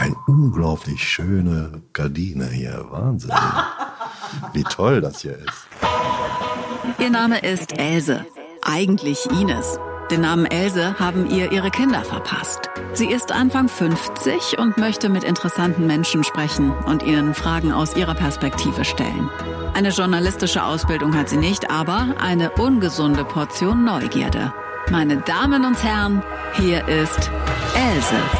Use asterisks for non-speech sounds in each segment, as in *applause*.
Eine unglaublich schöne Gardine hier. Wahnsinn. *laughs* Wie toll das hier ist. Ihr Name ist Else. Eigentlich Ines. Den Namen Else haben ihr ihre Kinder verpasst. Sie ist Anfang 50 und möchte mit interessanten Menschen sprechen und ihnen Fragen aus ihrer Perspektive stellen. Eine journalistische Ausbildung hat sie nicht, aber eine ungesunde Portion Neugierde. Meine Damen und Herren, hier ist Else.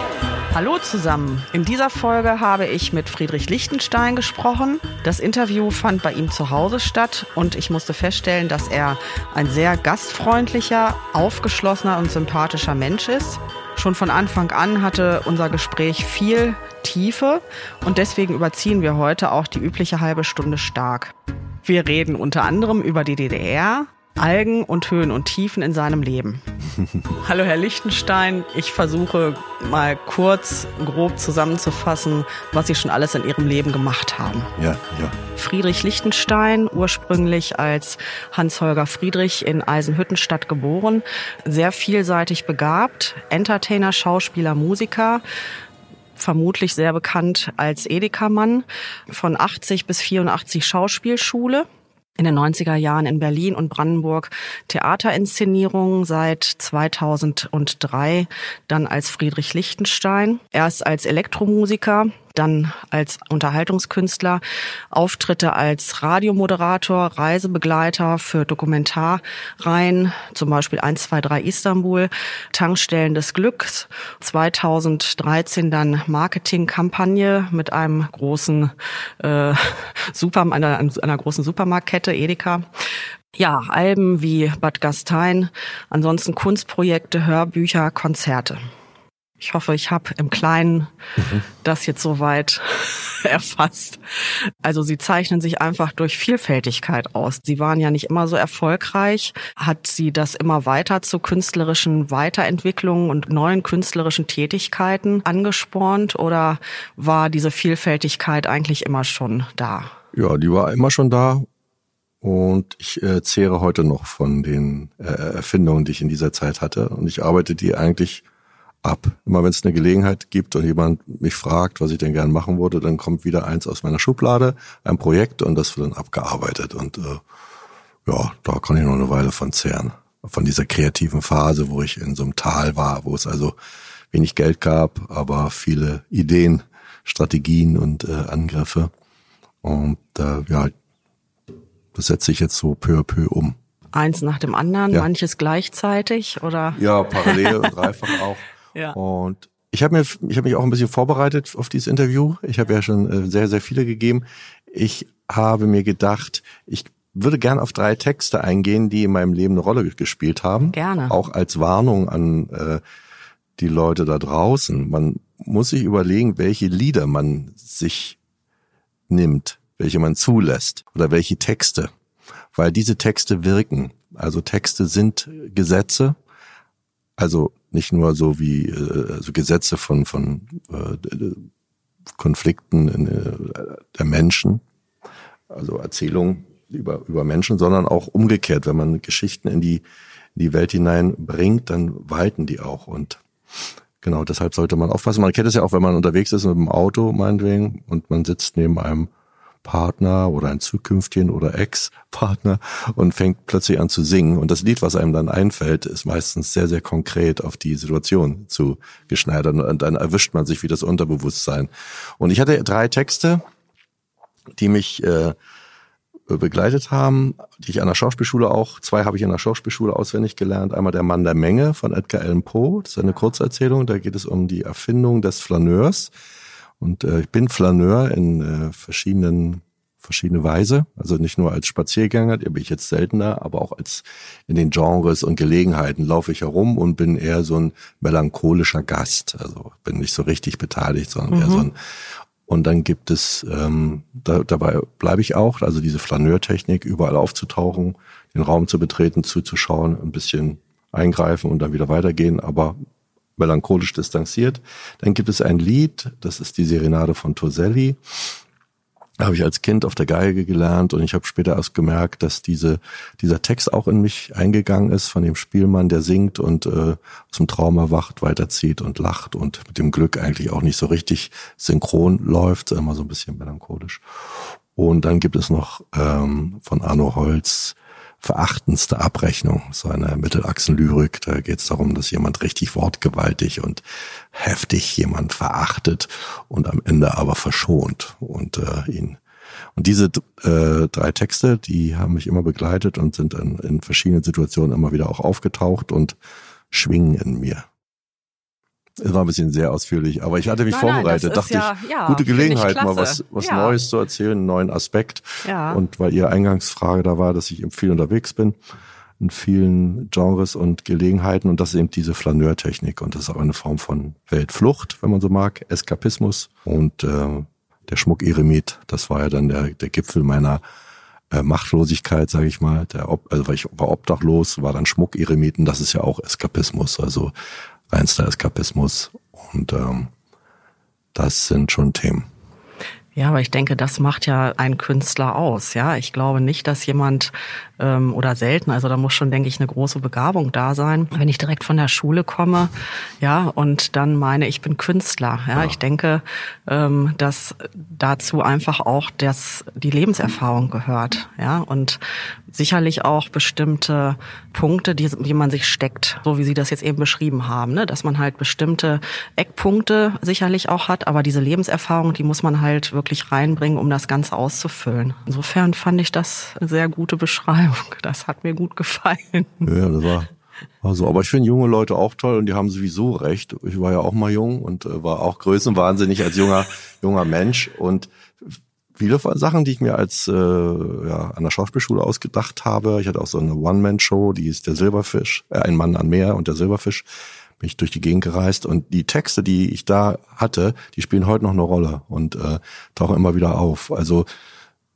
Hallo zusammen. In dieser Folge habe ich mit Friedrich Lichtenstein gesprochen. Das Interview fand bei ihm zu Hause statt und ich musste feststellen, dass er ein sehr gastfreundlicher, aufgeschlossener und sympathischer Mensch ist. Schon von Anfang an hatte unser Gespräch viel Tiefe und deswegen überziehen wir heute auch die übliche halbe Stunde stark. Wir reden unter anderem über die DDR, Algen und Höhen und Tiefen in seinem Leben. *laughs* Hallo Herr Lichtenstein, ich versuche mal kurz, grob zusammenzufassen, was Sie schon alles in Ihrem Leben gemacht haben. Ja, ja. Friedrich Lichtenstein, ursprünglich als Hans-Holger Friedrich in Eisenhüttenstadt geboren, sehr vielseitig begabt, Entertainer, Schauspieler, Musiker, vermutlich sehr bekannt als Edeka-Mann, von 80 bis 84 Schauspielschule, in den 90er Jahren in Berlin und Brandenburg Theaterinszenierungen seit 2003 dann als Friedrich Lichtenstein, erst als Elektromusiker, dann als Unterhaltungskünstler, Auftritte als Radiomoderator, Reisebegleiter für Dokumentarreihen, zum Beispiel 123 Istanbul, Tankstellen des Glücks, 2013 dann Marketingkampagne mit einem großen äh, *laughs* Super, einer, einer großen Supermarktkette, Edeka. Ja, Alben wie Bad Gastein, ansonsten Kunstprojekte, Hörbücher, Konzerte. Ich hoffe, ich habe im Kleinen mhm. das jetzt soweit *laughs* erfasst. Also sie zeichnen sich einfach durch Vielfältigkeit aus. Sie waren ja nicht immer so erfolgreich. Hat sie das immer weiter zu künstlerischen Weiterentwicklungen und neuen künstlerischen Tätigkeiten angespornt oder war diese Vielfältigkeit eigentlich immer schon da? Ja, die war immer schon da. Und ich äh, zehre heute noch von den äh, Erfindungen, die ich in dieser Zeit hatte. Und ich arbeite die eigentlich ab. Immer wenn es eine Gelegenheit gibt und jemand mich fragt, was ich denn gern machen würde, dann kommt wieder eins aus meiner Schublade, ein Projekt und das wird dann abgearbeitet. Und äh, ja, da kann ich noch eine Weile von zehren. Von dieser kreativen Phase, wo ich in so einem Tal war, wo es also wenig Geld gab, aber viele Ideen, Strategien und äh, Angriffe. Und äh, ja, das setze ich jetzt so peu à peu um. Eins nach dem anderen, ja. manches gleichzeitig oder? Ja, parallel und *laughs* dreifach auch. Ja. Und ich habe mir, ich habe mich auch ein bisschen vorbereitet auf dieses Interview. Ich habe ja schon äh, sehr, sehr viele gegeben. Ich habe mir gedacht, ich würde gern auf drei Texte eingehen, die in meinem Leben eine Rolle gespielt haben. Gerne. Auch als Warnung an äh, die Leute da draußen. Man muss sich überlegen, welche Lieder man sich nimmt, welche man zulässt oder welche Texte. Weil diese Texte wirken. Also Texte sind Gesetze. Also nicht nur so wie äh, also Gesetze von von äh, Konflikten in, äh, der Menschen, also Erzählungen über über Menschen, sondern auch umgekehrt, wenn man Geschichten in die in die Welt hineinbringt, dann walten die auch und genau deshalb sollte man aufpassen. Man kennt es ja auch, wenn man unterwegs ist mit dem Auto meinetwegen und man sitzt neben einem Partner oder ein zukünftigen oder Ex-Partner und fängt plötzlich an zu singen. Und das Lied, was einem dann einfällt, ist meistens sehr, sehr konkret auf die Situation zu geschneidert. Und dann erwischt man sich wie das Unterbewusstsein. Und ich hatte drei Texte, die mich äh, begleitet haben, die ich an der Schauspielschule auch, zwei habe ich an der Schauspielschule auswendig gelernt. Einmal der Mann der Menge von Edgar Allan Poe, das ist eine Kurzerzählung, da geht es um die Erfindung des Flaneurs und äh, ich bin Flaneur in äh, verschiedenen verschiedene Weise, also nicht nur als Spaziergänger, der bin ich jetzt seltener, aber auch als in den Genres und Gelegenheiten laufe ich herum und bin eher so ein melancholischer Gast, also bin nicht so richtig beteiligt, sondern mhm. eher so ein und dann gibt es, ähm, da, dabei bleibe ich auch, also diese Flaneurtechnik, überall aufzutauchen, den Raum zu betreten, zuzuschauen, ein bisschen eingreifen und dann wieder weitergehen, aber melancholisch distanziert. Dann gibt es ein Lied, das ist die Serenade von Toselli. habe ich als Kind auf der Geige gelernt und ich habe später erst gemerkt, dass diese, dieser Text auch in mich eingegangen ist von dem Spielmann, der singt und äh, aus dem Traum erwacht, weiterzieht und lacht und mit dem Glück eigentlich auch nicht so richtig synchron läuft, immer so ein bisschen melancholisch. Und dann gibt es noch ähm, von Arno Holz verachtendste Abrechnung, so eine Mittelachsenlyrik. Da geht es darum, dass jemand richtig wortgewaltig und heftig jemand verachtet und am Ende aber verschont und äh, ihn. Und diese äh, drei Texte, die haben mich immer begleitet und sind in, in verschiedenen Situationen immer wieder auch aufgetaucht und schwingen in mir. Es war ein bisschen sehr ausführlich, aber ich hatte mich nein, vorbereitet, nein, dachte ja, ich, ja, gute Gelegenheit, mal was, was ja. Neues zu erzählen, einen neuen Aspekt. Ja. Und weil Ihre Eingangsfrage da war, dass ich eben viel unterwegs bin, in vielen Genres und Gelegenheiten und das ist eben diese Flaneurtechnik und das ist auch eine Form von Weltflucht, wenn man so mag, Eskapismus und äh, der Schmuck Eremit, das war ja dann der, der Gipfel meiner äh, Machtlosigkeit, sage ich mal. Der, also weil ich war obdachlos, war dann Schmuck Eremiten, das ist ja auch Eskapismus. Also reinster Eskapismus. Und ähm, das sind schon Themen. Ja, aber ich denke, das macht ja einen Künstler aus. Ja, ich glaube nicht, dass jemand ähm, oder selten, also da muss schon, denke ich, eine große Begabung da sein. Wenn ich direkt von der Schule komme, ja, und dann meine, ich bin Künstler. Ja, ja. ich denke, ähm, dass dazu einfach auch das die Lebenserfahrung gehört. Ja, und sicherlich auch bestimmte Punkte, die, die man sich steckt, so wie Sie das jetzt eben beschrieben haben, ne? dass man halt bestimmte Eckpunkte sicherlich auch hat, aber diese Lebenserfahrung, die muss man halt wirklich reinbringen, um das Ganze auszufüllen. Insofern fand ich das eine sehr gute Beschreibung. Das hat mir gut gefallen. Ja, das war also, aber ich finde junge Leute auch toll und die haben sowieso recht. Ich war ja auch mal jung und äh, war auch größenwahnsinnig als junger junger Mensch und viele Sachen, die ich mir als äh, ja, an der Schauspielschule ausgedacht habe. Ich hatte auch so eine One-Man-Show, die ist der Silberfisch, äh, ein Mann an Meer und der Silberfisch. Bin ich durch die Gegend gereist und die Texte, die ich da hatte, die spielen heute noch eine Rolle und äh, tauchen immer wieder auf. Also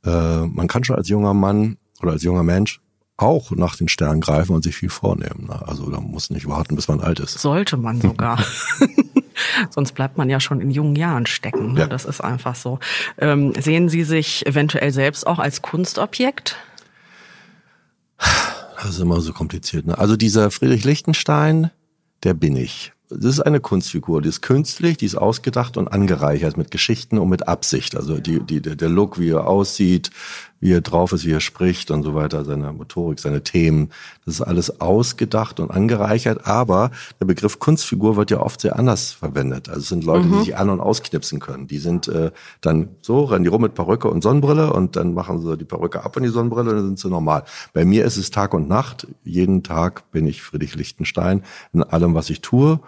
äh, man kann schon als junger Mann oder als junger Mensch auch nach den Sternen greifen und sich viel vornehmen. Ne? Also da muss nicht warten, bis man alt ist. Sollte man sogar. *laughs* *laughs* Sonst bleibt man ja schon in jungen Jahren stecken. Ne? Ja. Das ist einfach so. Ähm, sehen Sie sich eventuell selbst auch als Kunstobjekt? Das ist immer so kompliziert. Ne? Also dieser Friedrich Lichtenstein, der bin ich das ist eine Kunstfigur, die ist künstlich, die ist ausgedacht und angereichert mit Geschichten und mit Absicht. Also die, die, der Look, wie er aussieht, wie er drauf ist, wie er spricht und so weiter, seine Motorik, seine Themen, das ist alles ausgedacht und angereichert. Aber der Begriff Kunstfigur wird ja oft sehr anders verwendet. Also es sind Leute, mhm. die sich an- und ausknipsen können. Die sind äh, dann so, rennen die rum mit Perücke und Sonnenbrille und dann machen sie die Perücke ab und die Sonnenbrille und dann sind sie normal. Bei mir ist es Tag und Nacht. Jeden Tag bin ich Friedrich Lichtenstein in allem, was ich tue.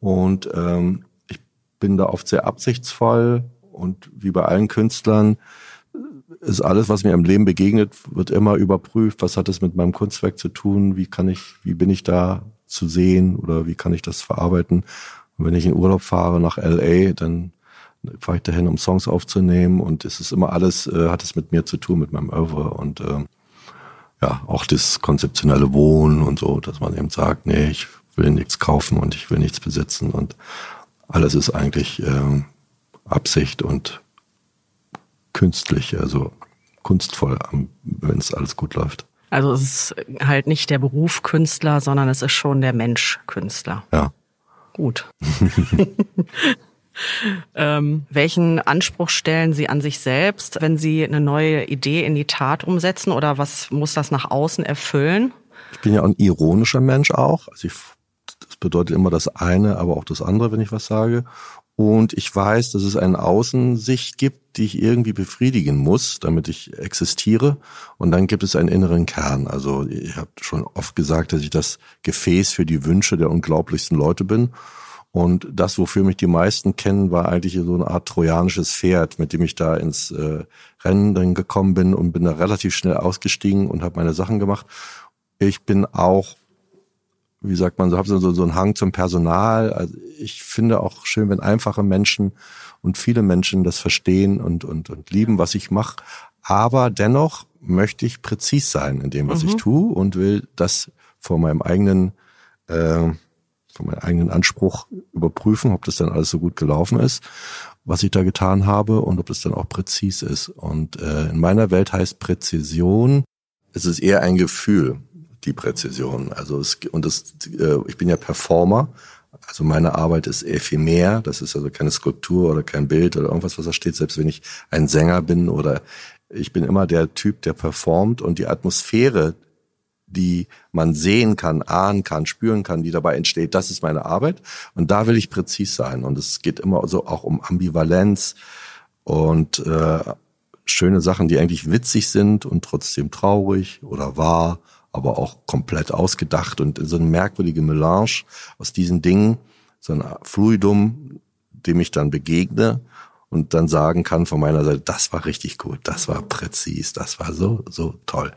Und ähm, ich bin da oft sehr absichtsvoll und wie bei allen Künstlern ist alles, was mir im Leben begegnet, wird immer überprüft. Was hat es mit meinem Kunstwerk zu tun? Wie kann ich, wie bin ich da zu sehen oder wie kann ich das verarbeiten? Und wenn ich in Urlaub fahre nach LA, dann fahre ich dahin, um Songs aufzunehmen und es ist immer alles, äh, hat es mit mir zu tun, mit meinem Oeuvre und äh, ja, auch das konzeptionelle Wohnen und so, dass man eben sagt, nee, ich will nichts kaufen und ich will nichts besitzen und alles ist eigentlich äh, Absicht und künstlich, also kunstvoll, wenn es alles gut läuft. Also es ist halt nicht der Beruf Künstler, sondern es ist schon der Mensch Künstler. Ja. Gut. *laughs* *laughs* ähm, welchen Anspruch stellen Sie an sich selbst, wenn Sie eine neue Idee in die Tat umsetzen oder was muss das nach außen erfüllen? Ich bin ja ein ironischer Mensch auch. Also ich bedeutet immer das eine, aber auch das andere, wenn ich was sage. Und ich weiß, dass es eine Außensicht gibt, die ich irgendwie befriedigen muss, damit ich existiere. Und dann gibt es einen inneren Kern. Also ich habe schon oft gesagt, dass ich das Gefäß für die Wünsche der unglaublichsten Leute bin. Und das, wofür mich die meisten kennen, war eigentlich so eine Art trojanisches Pferd, mit dem ich da ins äh, Rennen dann gekommen bin und bin da relativ schnell ausgestiegen und habe meine Sachen gemacht. Ich bin auch wie sagt man, so habe so, so einen Hang zum Personal. Also ich finde auch schön, wenn einfache Menschen und viele Menschen das verstehen und, und, und lieben, was ich mache. Aber dennoch möchte ich präzis sein in dem, was mhm. ich tue und will das vor meinem eigenen, äh, vor meinem eigenen Anspruch überprüfen, ob das dann alles so gut gelaufen ist. was ich da getan habe und ob das dann auch präzis ist. Und äh, in meiner Welt heißt Präzision, es ist eher ein Gefühl, die Präzision. Also es, und das, äh, ich bin ja Performer, also meine Arbeit ist ephemer, das ist also keine Skulptur oder kein Bild oder irgendwas, was da steht, selbst wenn ich ein Sänger bin oder ich bin immer der Typ, der performt und die Atmosphäre, die man sehen kann, ahnen kann, spüren kann, die dabei entsteht, das ist meine Arbeit. Und da will ich präzis sein. Und es geht immer so auch um Ambivalenz und äh, schöne Sachen, die eigentlich witzig sind und trotzdem traurig oder wahr, aber auch komplett ausgedacht und so eine merkwürdige Melange aus diesen Dingen, so ein Fluidum, dem ich dann begegne und dann sagen kann von meiner Seite, das war richtig gut, das war präzis, das war so, so toll.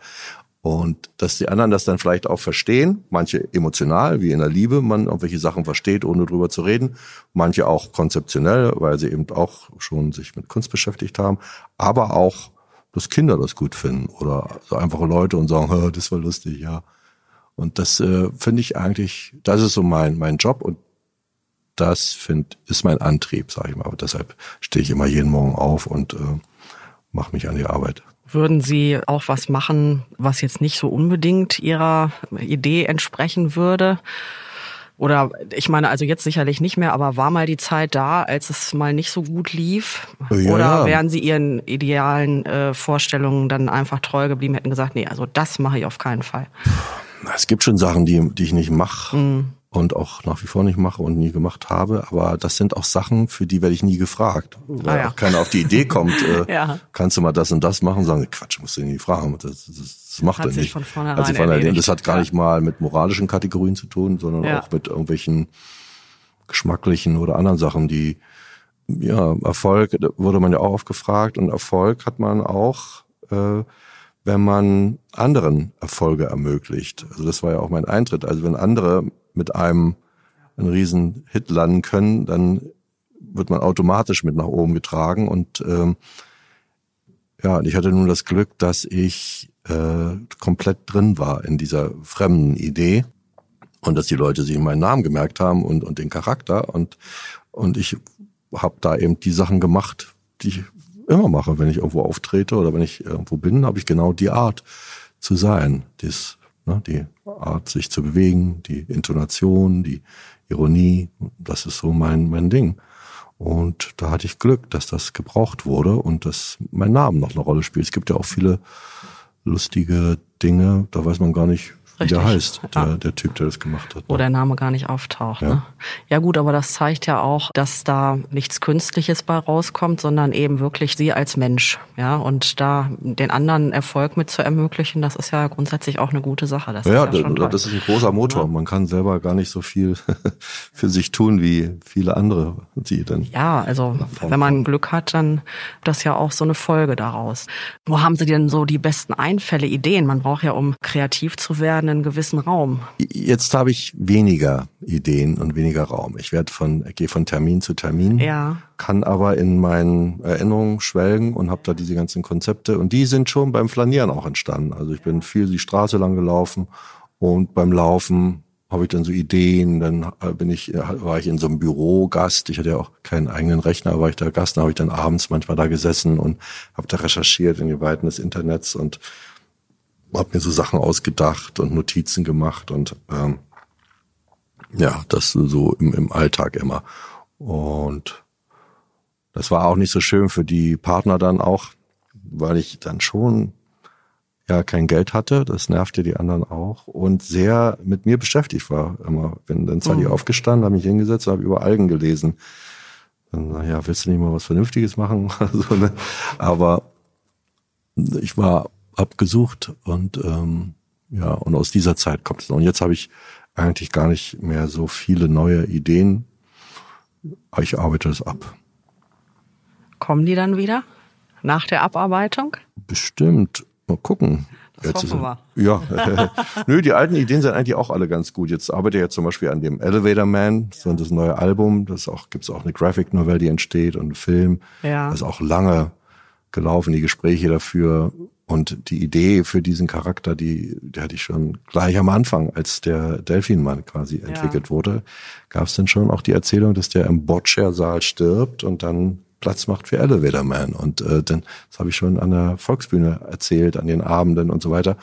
Und dass die anderen das dann vielleicht auch verstehen, manche emotional, wie in der Liebe, man irgendwelche Sachen versteht, ohne drüber zu reden, manche auch konzeptionell, weil sie eben auch schon sich mit Kunst beschäftigt haben, aber auch, dass Kinder das gut finden oder so einfache Leute und sagen, *laughs* das war lustig, ja. Und das äh, finde ich eigentlich, das ist so mein, mein Job und das find, ist mein Antrieb, sage ich mal. Aber deshalb stehe ich immer jeden Morgen auf und äh, mache mich an die Arbeit. Würden Sie auch was machen, was jetzt nicht so unbedingt Ihrer Idee entsprechen würde? Oder ich meine, also jetzt sicherlich nicht mehr, aber war mal die Zeit da, als es mal nicht so gut lief? Ja, Oder wären Sie Ihren idealen äh, Vorstellungen dann einfach treu geblieben, hätten gesagt, nee, also das mache ich auf keinen Fall? Es gibt schon Sachen, die, die ich nicht mache. Mhm und auch nach wie vor nicht mache und nie gemacht habe. Aber das sind auch Sachen, für die werde ich nie gefragt. Weil ah, ja. auch keiner auf die Idee kommt, *laughs* äh, ja. kannst du mal das und das machen? Sagen, Quatsch, musst du nie fragen. Das, das, das macht er nicht. Von vornherein also von erledigt. Das hat gar nicht mal mit moralischen Kategorien zu tun, sondern ja. auch mit irgendwelchen geschmacklichen oder anderen Sachen, die ja, Erfolg wurde man ja auch oft gefragt und Erfolg hat man auch, äh, wenn man anderen Erfolge ermöglicht. Also das war ja auch mein Eintritt. Also wenn andere mit einem einen riesen Hit landen können, dann wird man automatisch mit nach oben getragen. Und ähm, ja, ich hatte nun das Glück, dass ich äh, komplett drin war in dieser fremden Idee und dass die Leute sich meinen Namen gemerkt haben und, und den Charakter. Und, und ich habe da eben die Sachen gemacht, die ich immer mache, wenn ich irgendwo auftrete oder wenn ich irgendwo bin, habe ich genau die Art zu sein. Dies Ne? Die Art, sich zu bewegen, die Intonation, die Ironie, das ist so mein, mein Ding. Und da hatte ich Glück, dass das gebraucht wurde und dass mein Name noch eine Rolle spielt. Es gibt ja auch viele lustige Dinge, da weiß man gar nicht, wie der heißt, ja. der, der Typ, der das gemacht hat. Wo ne? der Name gar nicht auftaucht. Ja. Ne? ja gut, aber das zeigt ja auch, dass da nichts Künstliches bei rauskommt, sondern eben wirklich sie als Mensch. Ja, und da den anderen Erfolg mit zu ermöglichen, das ist ja grundsätzlich auch eine gute Sache. Das ja, ist ja das, das ist ein großer Motor. Ja. Man kann selber gar nicht so viel *laughs* für sich tun wie viele andere, die dann. Ja, also wenn man Glück hat, dann das ja auch so eine Folge daraus. Wo haben Sie denn so die besten Einfälle, Ideen? Man braucht ja, um kreativ zu werden, einen gewissen Raum. Jetzt habe ich weniger Ideen und weniger Raum. Ich werde von, gehe von Termin zu Termin, ja. kann aber in meinen Erinnerungen schwelgen und habe da diese ganzen Konzepte und die sind schon beim Flanieren auch entstanden. Also ich bin viel die Straße lang gelaufen und beim Laufen habe ich dann so Ideen, dann äh, bin ich, äh, war ich in so einem Büro Gast, ich hatte ja auch keinen eigenen Rechner, war ich da Gast, dann habe ich dann abends manchmal da gesessen und habe da recherchiert in die Weiten des Internets und habe mir so Sachen ausgedacht und Notizen gemacht und ähm, ja, das so im, im Alltag immer. Und das war auch nicht so schön für die Partner dann auch, weil ich dann schon ja kein Geld hatte, das nervte die anderen auch und sehr mit mir beschäftigt war immer. Wenn dann die mhm. aufgestanden, habe mich hingesetzt und habe über Algen gelesen. Dann, naja, willst du nicht mal was Vernünftiges machen? *laughs* ne? Aber ich war abgesucht und ähm, ja, und aus dieser Zeit kommt es. Und jetzt habe ich eigentlich gar nicht mehr so viele neue Ideen. Ich arbeite das ab. Kommen die dann wieder nach der Abarbeitung? Bestimmt. Mal gucken. Das jetzt hoffen wir. Ja, *laughs* nö, die alten Ideen sind eigentlich auch alle ganz gut. Jetzt arbeite ich ja zum Beispiel an dem Elevator Man, so das neue Album. Das auch gibt's auch eine Graphic Novel, die entsteht und ein Film. Ja. Das ist auch lange gelaufen, die Gespräche dafür. Und die Idee für diesen Charakter, die, die hatte ich schon gleich am Anfang, als der Delfinmann quasi entwickelt ja. wurde, gab es dann schon auch die Erzählung, dass der im Boccia-Saal stirbt und dann Platz macht für Elevator Man. Und äh, dann, das habe ich schon an der Volksbühne erzählt, an den Abenden und so weiter,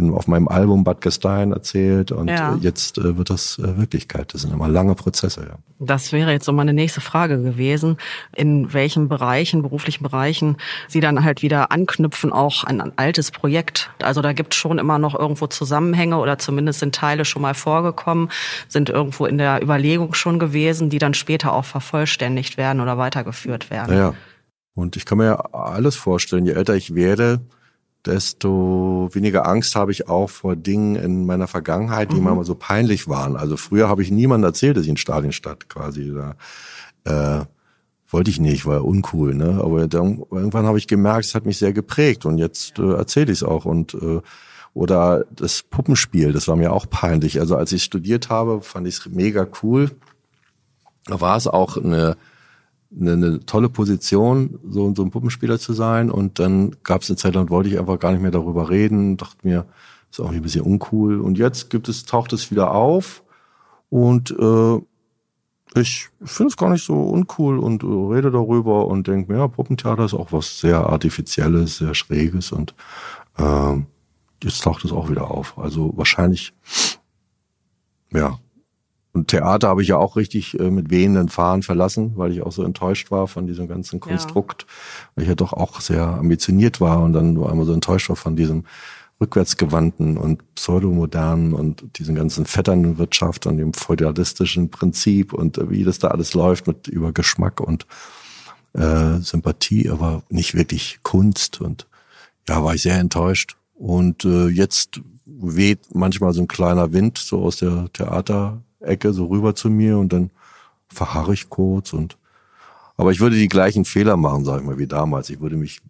in, auf meinem Album Bad Gastein erzählt und Ja. äh, jetzt äh, wird das äh, Wirklichkeit. Das sind immer lange Prozesse, ja. Das wäre jetzt so meine nächste Frage gewesen, in welchen Bereichen, beruflichen Bereichen Sie dann halt wieder anknüpfen, auch an ein altes Projekt. Also da gibt es schon immer noch irgendwo Zusammenhänge oder zumindest sind Teile schon mal vorgekommen, sind irgendwo in der Überlegung schon gewesen, die dann später auch vervollständigt werden oder weitergeführt werden. Naja. Und ich kann mir ja alles vorstellen. Je älter ich werde, desto weniger Angst habe ich auch vor Dingen in meiner Vergangenheit, die Mhm. mir mal so peinlich waren. Also früher habe ich niemandem erzählt, dass ich in Stalinstadt quasi da äh, wollte ich nicht, war ja uncool, ne? Aber dann, irgendwann habe ich gemerkt, es hat mich sehr geprägt und jetzt äh, erzähle ich es auch und äh, oder das Puppenspiel, das war mir auch peinlich. Also als ich studiert habe, fand ich es mega cool. Da war es auch eine eine, eine tolle Position, so, so ein Puppenspieler zu sein. Und dann gab es eine Zeit lang, wollte ich einfach gar nicht mehr darüber reden, dachte mir, ist auch ein bisschen uncool. Und jetzt gibt es, taucht es wieder auf und äh, ich finde es gar nicht so uncool und äh, rede darüber und denke mir, ja, Puppentheater ist auch was sehr Artifizielles, sehr Schräges und ähm, jetzt taucht es auch wieder auf. Also wahrscheinlich, ja, und Theater habe ich ja auch richtig äh, mit wehenden Fahnen verlassen, weil ich auch so enttäuscht war von diesem ganzen Konstrukt, weil ich ja doch auch sehr ambitioniert war und dann nur einmal so enttäuscht war von diesem rückwärtsgewandten und pseudomodernen und diesen ganzen Vetternwirtschaft und dem feudalistischen Prinzip und äh, wie das da alles läuft mit über Geschmack und äh, Sympathie, aber nicht wirklich Kunst und ja, war ich sehr enttäuscht. Und äh, jetzt weht manchmal so ein kleiner Wind so aus der Theaterecke so rüber zu mir und dann verharre ich kurz und aber ich würde die gleichen Fehler machen, sag ich mal, wie damals. Ich würde mich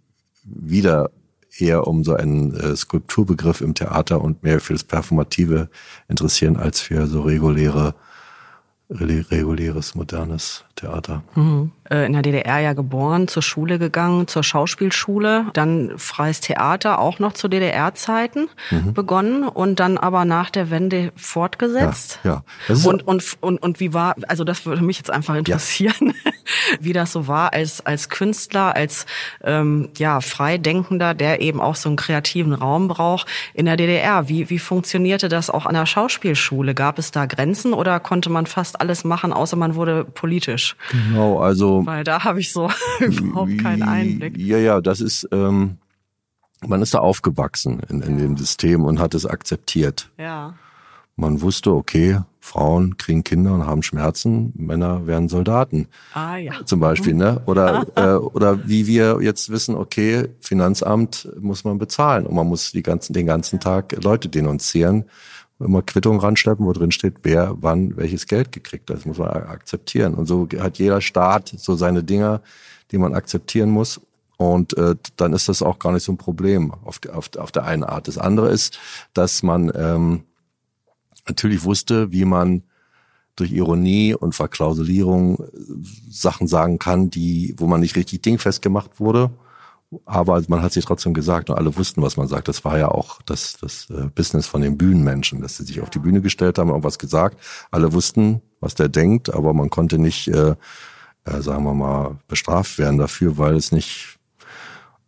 wieder eher um so einen äh, Skulpturbegriff im Theater und mehr für das Performative interessieren als für so reguläre, re- reguläres, modernes Theater. Mhm. Äh, In der DDR ja geboren, zur Schule gegangen, zur Schauspielschule, dann freies Theater auch noch zu DDR-Zeiten begonnen und dann aber nach der Wende fortgesetzt. Ja, ja. Das ist Und, und, und, und wie war, also das würde mich jetzt einfach interessieren, *laughs* wie das so war als, als Künstler, als ähm, ja, Freidenkender, der eben auch so einen kreativen Raum braucht in der DDR. Wie, wie funktionierte das auch an der Schauspielschule? Gab es da Grenzen oder konnte man fast alles machen, außer man wurde politisch? Genau, also Weil da habe ich so *laughs* überhaupt keinen Einblick. Ja, ja, das ist, ähm, man ist da aufgewachsen in, in dem System und hat es akzeptiert. Ja. Man wusste, okay, Frauen kriegen Kinder und haben Schmerzen, Männer werden Soldaten Ah ja. zum Beispiel, ne? Oder *laughs* äh, oder wie wir jetzt wissen, okay, Finanzamt muss man bezahlen und man muss die ganzen den ganzen Tag Leute denunzieren, immer Quittung ranschleppen, wo drin steht, wer wann welches Geld gekriegt hat. Das muss man akzeptieren. Und so hat jeder Staat so seine Dinger, die man akzeptieren muss. Und äh, dann ist das auch gar nicht so ein Problem auf, auf, auf der einen Art. Das andere ist, dass man ähm, natürlich wusste, wie man durch Ironie und Verklausulierung äh, Sachen sagen kann, die, wo man nicht richtig dingfest gemacht wurde. Aber man hat sich trotzdem gesagt und alle wussten, was man sagt. Das war ja auch das, das äh, Business von den Bühnenmenschen, dass sie sich auf die Bühne gestellt haben und irgendwas gesagt. Alle wussten, was der denkt, aber man konnte nicht, äh, äh, sagen wir mal, bestraft werden dafür, weil es nicht,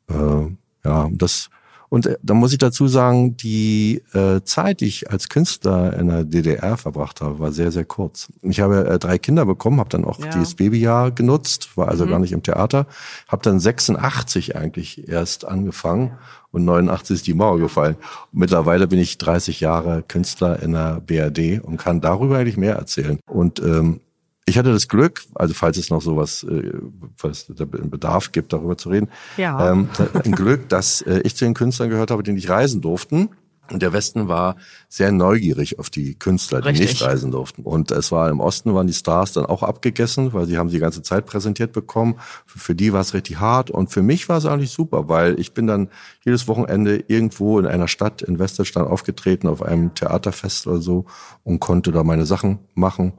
äh, ja, das, und äh, da muss ich dazu sagen, die äh, Zeit, die ich als Künstler in der DDR verbracht habe, war sehr, sehr kurz. Ich habe äh, drei Kinder bekommen, habe dann auch Ja. dieses Babyjahr genutzt, war also gar nicht im Theater, habe dann 86 eigentlich erst angefangen und 89 ist die Mauer gefallen. Mittlerweile bin ich 30 Jahre Künstler in der BRD und kann darüber eigentlich mehr erzählen. Und ähm, ich hatte das Glück, also falls es noch sowas, äh, falls da einen Bedarf gibt, darüber zu reden, Ja. ähm, ein Glück, dass äh, ich zu den Künstlern gehört habe, die nicht reisen durften. Und der Westen war sehr neugierig auf die Künstler, die Richtig. nicht reisen durften. Und es war im Osten waren die Stars dann auch abgegessen, weil sie haben sie die ganze Zeit präsentiert bekommen. Für, für die war es richtig hart. Und für mich war es eigentlich super, weil ich bin dann jedes Wochenende irgendwo in einer Stadt in Westdeutschland aufgetreten, auf einem Theaterfest oder so und konnte da meine Sachen machen.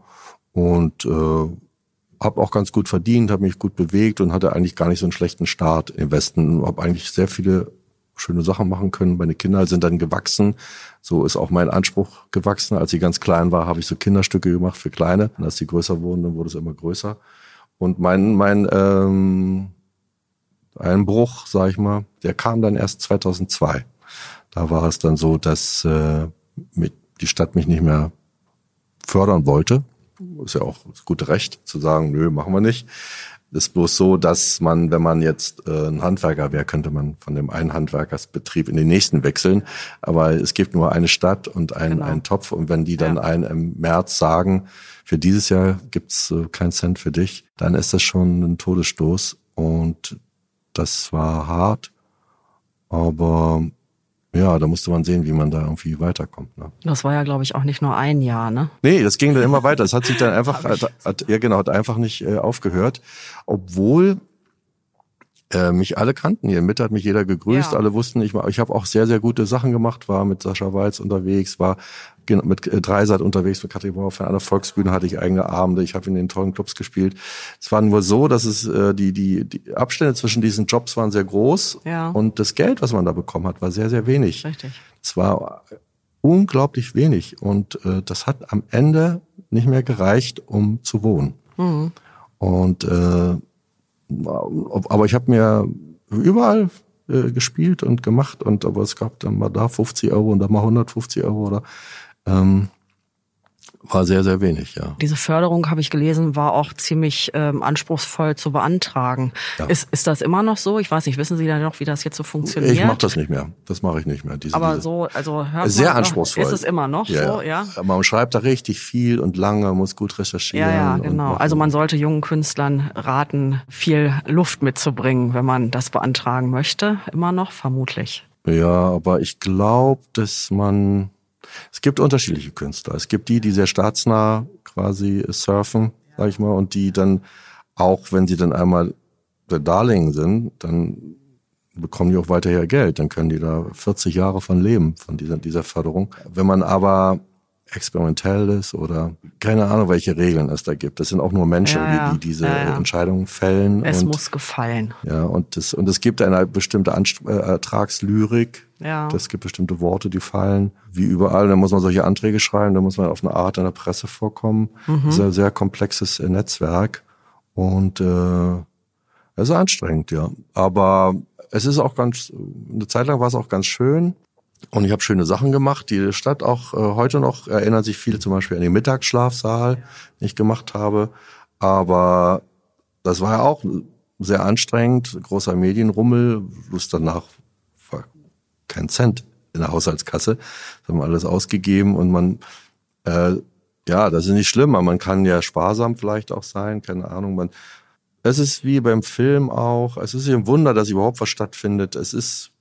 Und äh, habe auch ganz gut verdient, habe mich gut bewegt und hatte eigentlich gar nicht so einen schlechten Start im Westen. Habe eigentlich sehr viele schöne Sachen machen können. Meine Kinder sind dann gewachsen. So ist auch mein Anspruch gewachsen. Als ich ganz klein war, habe ich so Kinderstücke gemacht für Kleine. Und als die größer wurden, dann wurde es immer größer. Und mein, mein ähm, ein Bruch, sag ich mal, der kam dann erst 2002. Da war es dann so, dass äh, mit, die Stadt mich nicht mehr fördern wollte. Ist ja auch das gute Recht zu sagen, nö, machen wir nicht. Ist bloß so, dass man, wenn man jetzt äh, ein Handwerker wäre, könnte man von dem einen Handwerkersbetrieb in den nächsten wechseln. Aber es gibt nur eine Stadt und einen, genau. einen Topf. Und wenn die dann ja. einen im März sagen, für dieses Jahr gibt's äh, keinen Cent für dich, dann ist das schon ein Todesstoß. Und das war hart. Aber ja, da musste man sehen, wie man da irgendwie weiterkommt. Ne? Das war ja, glaube ich, auch nicht nur ein Jahr, ne? Nee, das ging dann immer weiter. Es hat sich dann *laughs* einfach, hat, hat, ja genau, hat einfach nicht äh, aufgehört. Obwohl äh, mich alle kannten hier. Mitte hat mich jeder gegrüßt, ja. alle wussten, ich, ich habe auch sehr, sehr gute Sachen gemacht, war mit Sascha Walz unterwegs, war mit äh, Dreisat unterwegs, mit Katrin Bauer von einer Volksbühne hatte ich eigene Abende, ich habe in den tollen Clubs gespielt. Es war nur so, dass es äh, die, die, die Abstände zwischen diesen Jobs waren sehr groß ja. und das Geld, was man da bekommen hat, war sehr, sehr wenig. Richtig. Es war unglaublich wenig und äh, das hat am Ende nicht mehr gereicht, um zu wohnen. Mhm. Und äh, aber ich habe mir überall äh, gespielt und gemacht und aber es gab dann mal da 50 Euro und da mal 150 Euro oder ähm, war sehr, sehr wenig, ja. Diese Förderung, habe ich gelesen, war auch ziemlich ähm, anspruchsvoll zu beantragen. Ja. Ist, ist das immer noch so? Ich weiß nicht, wissen Sie da noch, wie das jetzt so funktioniert? Ich mache das nicht mehr. Das mache ich nicht mehr. Diese, Aber so, also hört Sehr man, anspruchsvoll. Ist es immer noch ja, so, ja? Man schreibt da richtig viel und lange, muss gut recherchieren. Ja, ja, genau. Also man sollte jungen Künstlern raten, viel Luft mitzubringen, wenn man das beantragen möchte. Immer noch, vermutlich. Ja, aber ich glaube, dass man es gibt unterschiedliche Künstler. Es gibt die, die sehr staatsnah quasi surfen, sag ich mal, und die dann auch, wenn sie dann einmal der Darling sind, dann bekommen die auch weiterher Geld. Dann können die da 40 Jahre von leben, von dieser, dieser Förderung. Wenn man aber experimentell ist oder keine Ahnung, welche Regeln es da gibt. Das sind auch nur Menschen, ja. Die, die diese ja, Entscheidungen fällen. Es und, muss gefallen. Ja, und das, und es gibt eine bestimmte Anst äh, Ertragslyrik. Ja. Es gibt bestimmte Worte, die fallen. Wie überall, da muss man solche Anträge schreiben, da muss man auf eine Art in der Presse vorkommen. Mhm. Das ist ein sehr komplexes äh, Netzwerk. Und äh, es ist anstrengend, ja. Aber es ist auch ganz, eine Zeit lang war es auch ganz schön. Und ich habe schöne Sachen gemacht. Die Stadt auch äh, heute noch erinnern sich viele zum Beispiel an den Mittagsschlafsaal, den ich gemacht habe. Aber das war ja auch sehr anstrengend, großer Medienrummel, bloß danach war kein Cent in der Haushaltskasse. Das haben wir alles ausgegeben und man, äh, ja, das ist nicht schlimm, aber man kann ja sparsam vielleicht auch sein, keine Ahnung. Man, es ist wie beim Film auch, es ist ein Wunder, dass überhaupt was stattfindet. Es ist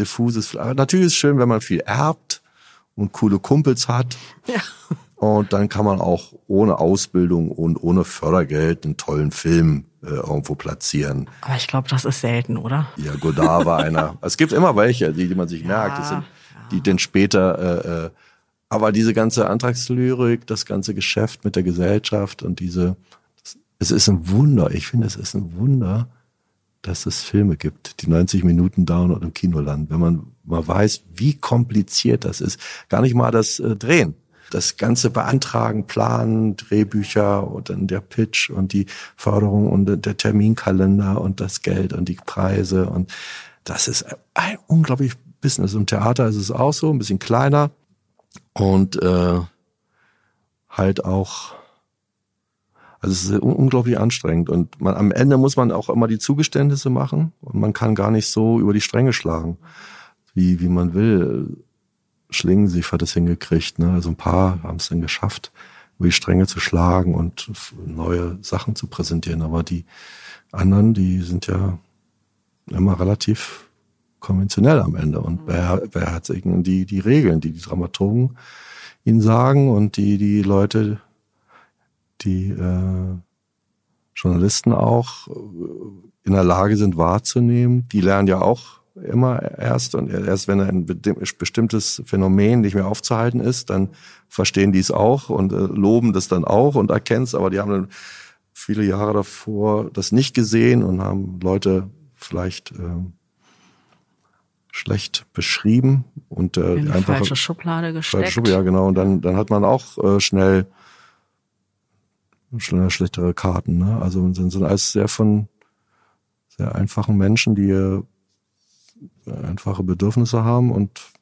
diffuses. Aber natürlich ist es schön, wenn man viel erbt und coole Kumpels hat. Ja. Und dann kann man auch ohne Ausbildung und ohne Fördergeld einen tollen Film äh, irgendwo platzieren. Aber ich glaube, das ist selten, oder? Ja, Godard war *laughs* einer. Es gibt immer welche, die, die man sich ja, merkt. Das sind, die denn später, äh, äh, aber diese ganze Antragslyrik, das ganze Geschäft mit der Gesellschaft und diese, es ist ein Wunder. Ich finde, es ist ein Wunder, dass es Filme gibt, die 90 Minuten dauern und im Kino landen. Wenn man mal weiß, wie kompliziert das ist. Gar nicht mal das äh, Drehen. Das ganze Beantragen, Planen, Drehbücher und dann der Pitch und die Förderung und der Terminkalender und das Geld und die Preise und das ist ein unglaublich Business. Im Theater ist es auch so, ein bisschen kleiner und äh, halt auch also es ist unglaublich anstrengend und man, am Ende muss man auch immer die Zugeständnisse machen und man kann gar nicht so über die Stränge schlagen, wie, wie man will. Schlingensief hat es hingekriegt, ne? also ein paar haben es dann geschafft, über die Stränge zu schlagen und neue Sachen zu präsentieren, aber die anderen, die sind ja immer relativ konventionell am Ende und wer, wer hat die, die Regeln, die die Dramaturgen ihnen sagen und die, die Leute, die äh, Journalisten auch äh, in der Lage sind wahrzunehmen. Die lernen ja auch immer erst und erst wenn ein bestimmtes Phänomen nicht mehr aufzuhalten ist, dann verstehen die es auch und äh, loben das dann auch und erkennen es, aber die haben dann viele Jahre davor das nicht gesehen und haben Leute vielleicht äh, schlecht beschrieben und äh, in einfach falsche Schublade gesteckt. Falsche Schublade, ja genau und dann dann hat man auch äh, schnell schlechtere Karten. Ne? Also sind, sind alles sehr von sehr einfachen Menschen, die äh, einfache Bedürfnisse haben und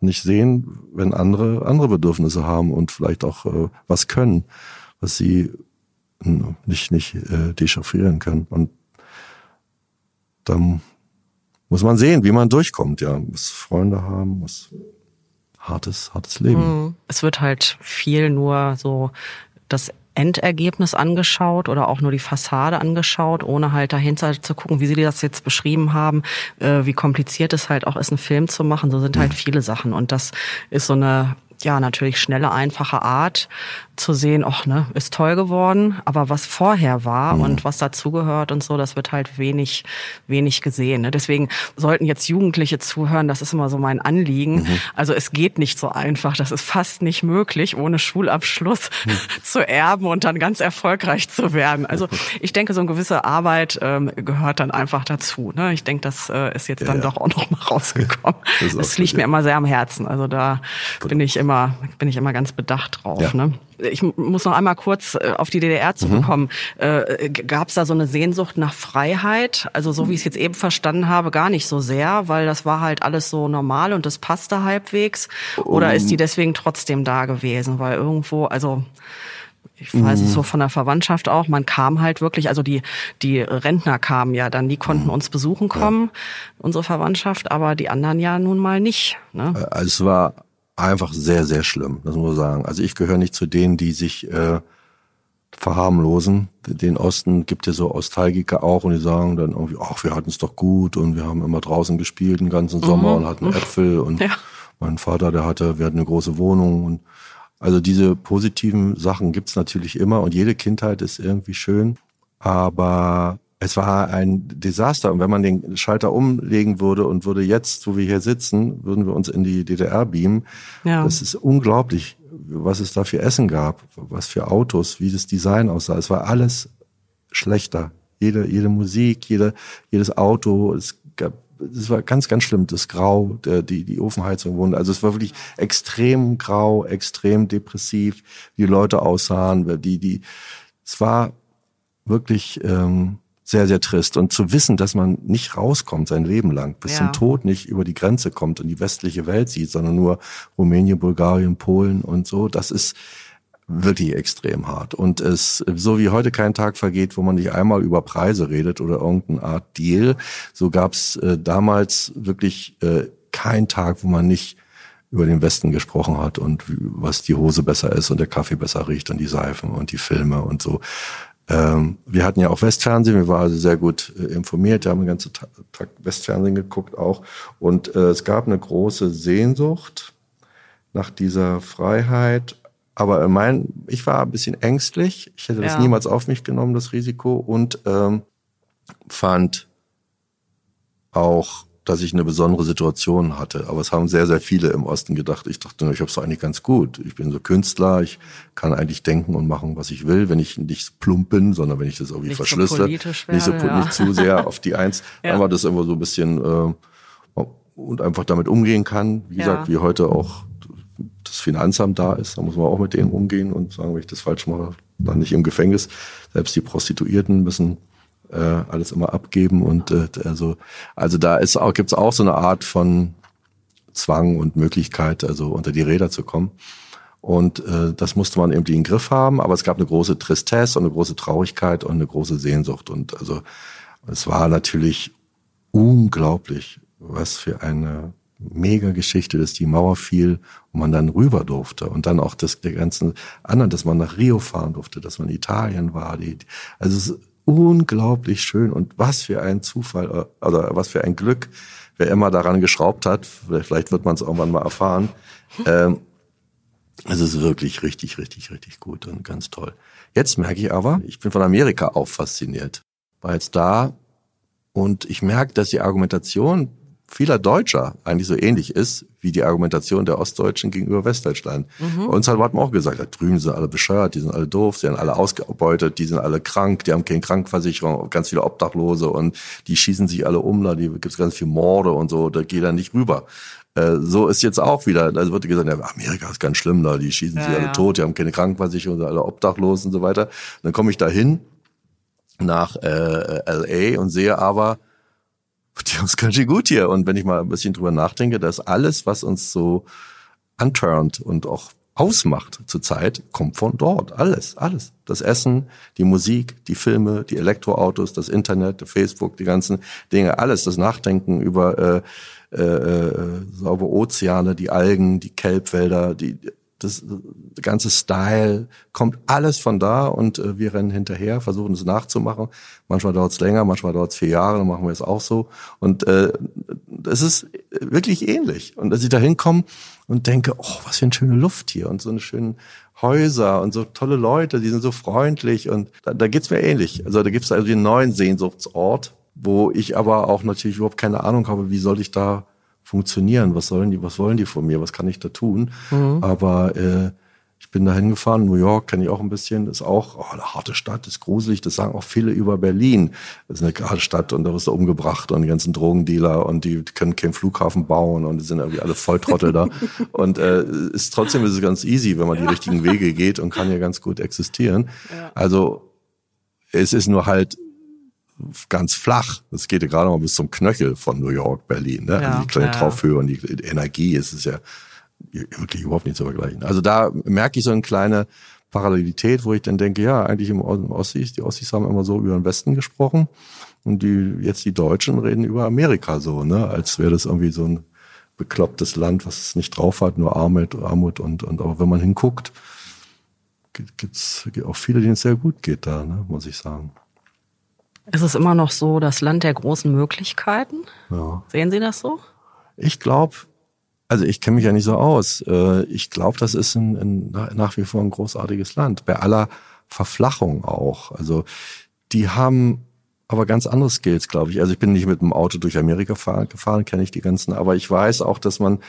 nicht sehen, wenn andere andere Bedürfnisse haben und vielleicht auch äh, was können, was sie nicht nicht äh, dechiffrieren können. Und dann muss man sehen, wie man durchkommt. Ja, muss Freunde haben, muss hartes hartes Leben. Mhm. Es wird halt viel nur so das Endergebnis angeschaut oder auch nur die Fassade angeschaut, ohne halt dahinter zu gucken, wie Sie das jetzt beschrieben haben, äh, wie kompliziert es halt auch ist, einen Film zu machen. So sind halt viele Sachen. Und das ist so eine ja, natürlich schnelle, einfache Art zu sehen, ach, ne, ist toll geworden, aber was vorher war mhm. und was dazugehört und so, das wird halt wenig, wenig gesehen. Ne? Deswegen sollten jetzt Jugendliche zuhören, das ist immer so mein Anliegen. Mhm. Also es geht nicht so einfach, das ist fast nicht möglich, ohne Schulabschluss mhm. *laughs* zu erben und dann ganz erfolgreich zu werden. Also *laughs* ich denke, so eine gewisse Arbeit ähm, gehört dann einfach dazu. Ne? Ich denke, das äh, ist jetzt dann ja, doch auch noch mal rausgekommen. *laughs* Das, das liegt mir immer sehr am Herzen. Also da bin ich immer, bin ich immer ganz bedacht drauf. Ja. Ne? Ich muss noch einmal kurz äh, auf die DDR zurückkommen. Mhm. Äh, Gab es da so eine Sehnsucht nach Freiheit? Also so wie ich es jetzt eben verstanden habe, gar nicht so sehr, weil das war halt alles so normal und das passte halbwegs. Oder um. ist die deswegen trotzdem da gewesen? Weil irgendwo, also ich weiß es so von der Verwandtschaft auch, man kam halt wirklich, also die, die Rentner kamen ja dann, die konnten mhm. uns besuchen kommen, ja. unsere Verwandtschaft, aber die anderen ja nun mal nicht. Ne? Äh, es war einfach sehr, sehr schlimm, das muss man sagen. Also ich gehöre nicht zu denen, die sich äh, verharmlosen. Den Osten gibt ja so Ostalgiker auch und die sagen dann irgendwie, ach, wir hatten es doch gut und wir haben immer draußen gespielt den ganzen Sommer mhm. und hatten Äpfel und ja. mein Vater, der hatte, wir hatten eine große Wohnung und also diese positiven Sachen gibt's natürlich immer und jede Kindheit ist irgendwie schön, aber es war ein Desaster. Und wenn man den Schalter umlegen würde und würde jetzt, wo wir hier sitzen, würden wir uns in die DDR beamen. Ja. Das ist unglaublich, was es da für Essen gab, was für Autos, wie das Design aussah. Es war alles schlechter. Jede, jede Musik, jede, jedes Auto, es gab, es war ganz, ganz schlimm. Das Grau, der, die, die Ofenheizung wurde. Also es war wirklich extrem grau, extrem depressiv, wie die Leute aussahen, die, die, es war wirklich, ähm, sehr, sehr trist. Und zu wissen, dass man nicht rauskommt sein Leben lang, bis ja. zum Tod nicht über die Grenze kommt und die westliche Welt sieht, sondern nur Rumänien, Bulgarien, Polen und so, das ist wirklich extrem hart. Und es, so wie heute kein Tag vergeht, wo man nicht einmal über Preise redet oder irgendeine Art Deal, so gab es äh, damals wirklich äh, kein Tag, wo man nicht über den Westen gesprochen hat und was die Hose besser ist und der Kaffee besser riecht und die Seifen und die Filme und so. Ähm, wir hatten ja auch Westfernsehen, wir waren also sehr gut äh, informiert, wir haben den ganzen Tag, Westfernsehen geguckt auch. Und äh, es gab eine große Sehnsucht nach dieser Freiheit. Aber mein, ich war ein bisschen ängstlich. Ich hätte das ja. niemals auf mich genommen, das Risiko. Und ähm, fand auch dass ich eine besondere Situation hatte. Aber es haben sehr, sehr viele im Osten gedacht. Ich dachte, ich habe es eigentlich ganz gut. Ich bin so Künstler, ich kann eigentlich denken und machen, was ich will, wenn ich nicht plump bin, sondern wenn ich das irgendwie nicht verschlüssel. So politisch werde, nicht so ja. nicht zu sehr auf die Eins. *laughs* ja. Dann war das immer so ein bisschen äh, und einfach damit umgehen kann. Wie gesagt, wie heute auch das Finanzamt da ist, da muss man auch mit denen umgehen und sagen, wenn ich das falsch mache, dann nicht im Gefängnis. Selbst die Prostituierten müssen äh, alles immer abgeben und äh, also also da ist auch gibt's auch so eine Art von Zwang und Möglichkeit, also unter die Räder zu kommen. Und äh, das musste man irgendwie in den Griff haben, aber es gab eine große Tristesse und eine große Traurigkeit und eine große Sehnsucht. Und also es war natürlich unglaublich, was für eine mega Geschichte, dass die Mauer fiel und man dann rüber durfte. Und dann auch das, der ganzen anderen, dass man nach Rio fahren durfte, dass man in Italien war. Die, also es unglaublich schön und was für ein Zufall äh, oder was für ein Glück, wer immer daran geschraubt hat. Vielleicht wird man es irgendwann mal erfahren. Ähm, es ist wirklich richtig, richtig, richtig gut und ganz toll. Jetzt merke ich aber, ich bin von Amerika auch fasziniert. War jetzt da und ich merke, dass die Argumentation vieler Deutscher eigentlich so ähnlich ist wie die Argumentation der Ostdeutschen gegenüber Westdeutschland. Mhm. Bei uns hat man auch gesagt, da drüben sind alle bescheuert, die sind alle doof, die sind alle ausgebeutet, die sind alle krank, die haben keine Krankenversicherung, ganz viele Obdachlose und die schießen sich alle um, da gibt ganz viele Morde und so, da geht er nicht rüber. Äh, so ist jetzt auch wieder, also wird gesagt, ja, Amerika ist ganz schlimm da, die schießen ja, sich alle ja. tot, die haben keine Krankenversicherung, sind alle obdachlos und so weiter. Und dann komme ich da hin nach äh, LA und sehe aber, die haben es ganz schön gut hier. Und wenn ich mal ein bisschen drüber nachdenke, dass alles, was uns so anturnt und auch ausmacht zurzeit, kommt von dort. Alles, alles. Das Essen, die Musik, die Filme, die Elektroautos, das Internet, Facebook, die ganzen Dinge, alles. Das Nachdenken über äh, äh, äh, saubere Ozeane, die Algen, die Kelbwälder, die das, das ganze Style kommt alles von da und äh, wir rennen hinterher, versuchen es nachzumachen. Manchmal dauert es länger, manchmal dauert es vier Jahre, dann machen wir es auch so. Und äh, es ist wirklich ähnlich. Und dass ich da hinkomme und denke, oh, was für eine schöne Luft hier und so eine schöne Häuser und so tolle Leute, die sind so freundlich und da, da geht's mir ähnlich. Also da gibt's also den neuen Sehnsuchtsort, wo ich aber auch natürlich überhaupt keine Ahnung habe, wie soll ich da funktionieren? Was sollen die, was wollen die von mir? Was kann ich da tun? Mhm. Aber äh, ich bin da hingefahren, New York kenne ich auch ein bisschen, ist auch oh, eine harte Stadt, ist gruselig, das sagen auch viele über Berlin. Das ist eine harte Stadt und da wirst du umgebracht und die ganzen Drogendealer und die können keinen Flughafen bauen und die sind irgendwie alle Volltrottel da. *laughs* Und äh, ist trotzdem ist es ganz easy, wenn man die richtigen Wege geht und kann ja ganz gut existieren. Ja. Also es ist nur halt ganz flach. Das geht ja gerade mal bis zum Knöchel von New York, Berlin. Ne? Ja, also die kleine ja. Traufhöhe und die Energie ist es ja wirklich überhaupt nicht zu vergleichen. Also da merke ich so eine kleine Parallelität, wo ich dann denke, ja, eigentlich im Ossis, die Ossis haben immer so über den Westen gesprochen und die jetzt die Deutschen reden über Amerika so, ne, als wäre das irgendwie so ein beklopptes Land, was es nicht drauf hat, nur Armut, Armut und und aber wenn man hinguckt, gibt's auch viele, denen es sehr gut geht da, ne, muss ich sagen. Ist es immer noch so das Land der großen Möglichkeiten? Ja. Sehen Sie das so? Ich glaube, also ich kenne mich ja nicht so aus. Äh, ich glaube, das ist ein, ein, nach wie vor ein großartiges Land. Bei aller Verflachung auch. Also die haben aber ganz andere Skills, glaube ich. Also ich bin nicht mit dem Auto durch Amerika gefahren, kenne ich die ganzen, aber ich weiß auch, dass man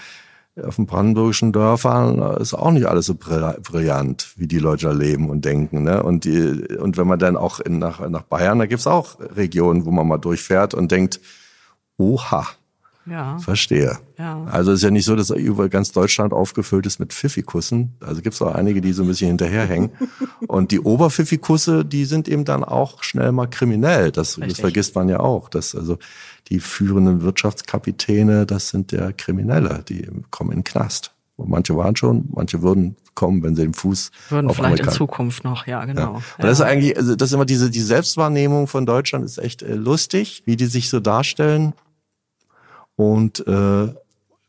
auf den brandenburgischen Dörfern ist auch nicht alles so brillant, wie die Leute da leben und denken. Ne? Und, die, und wenn man dann auch in, nach, nach Bayern, da gibt's auch Regionen, wo man mal durchfährt und denkt, oha, ja. Verstehe. Ja. Also es ist ja nicht so, dass über ganz Deutschland aufgefüllt ist mit Pfiffikussen. Also gibt es auch einige, die so ein bisschen hinterherhängen. *laughs* und die Oberpfiffikusse, die sind eben dann auch schnell mal kriminell. Das, das vergisst man ja auch. Dass also die führenden Wirtschaftskapitäne, das sind ja Kriminelle, die kommen in den Knast. Und manche waren schon, manche würden kommen, wenn sie den Fuß würden auf vielleicht Amerika in Zukunft noch, ja genau. Ja. Und das ist eigentlich, also das ist immer diese die Selbstwahrnehmung von Deutschland ist echt äh, lustig, wie die sich so darstellen. Und äh,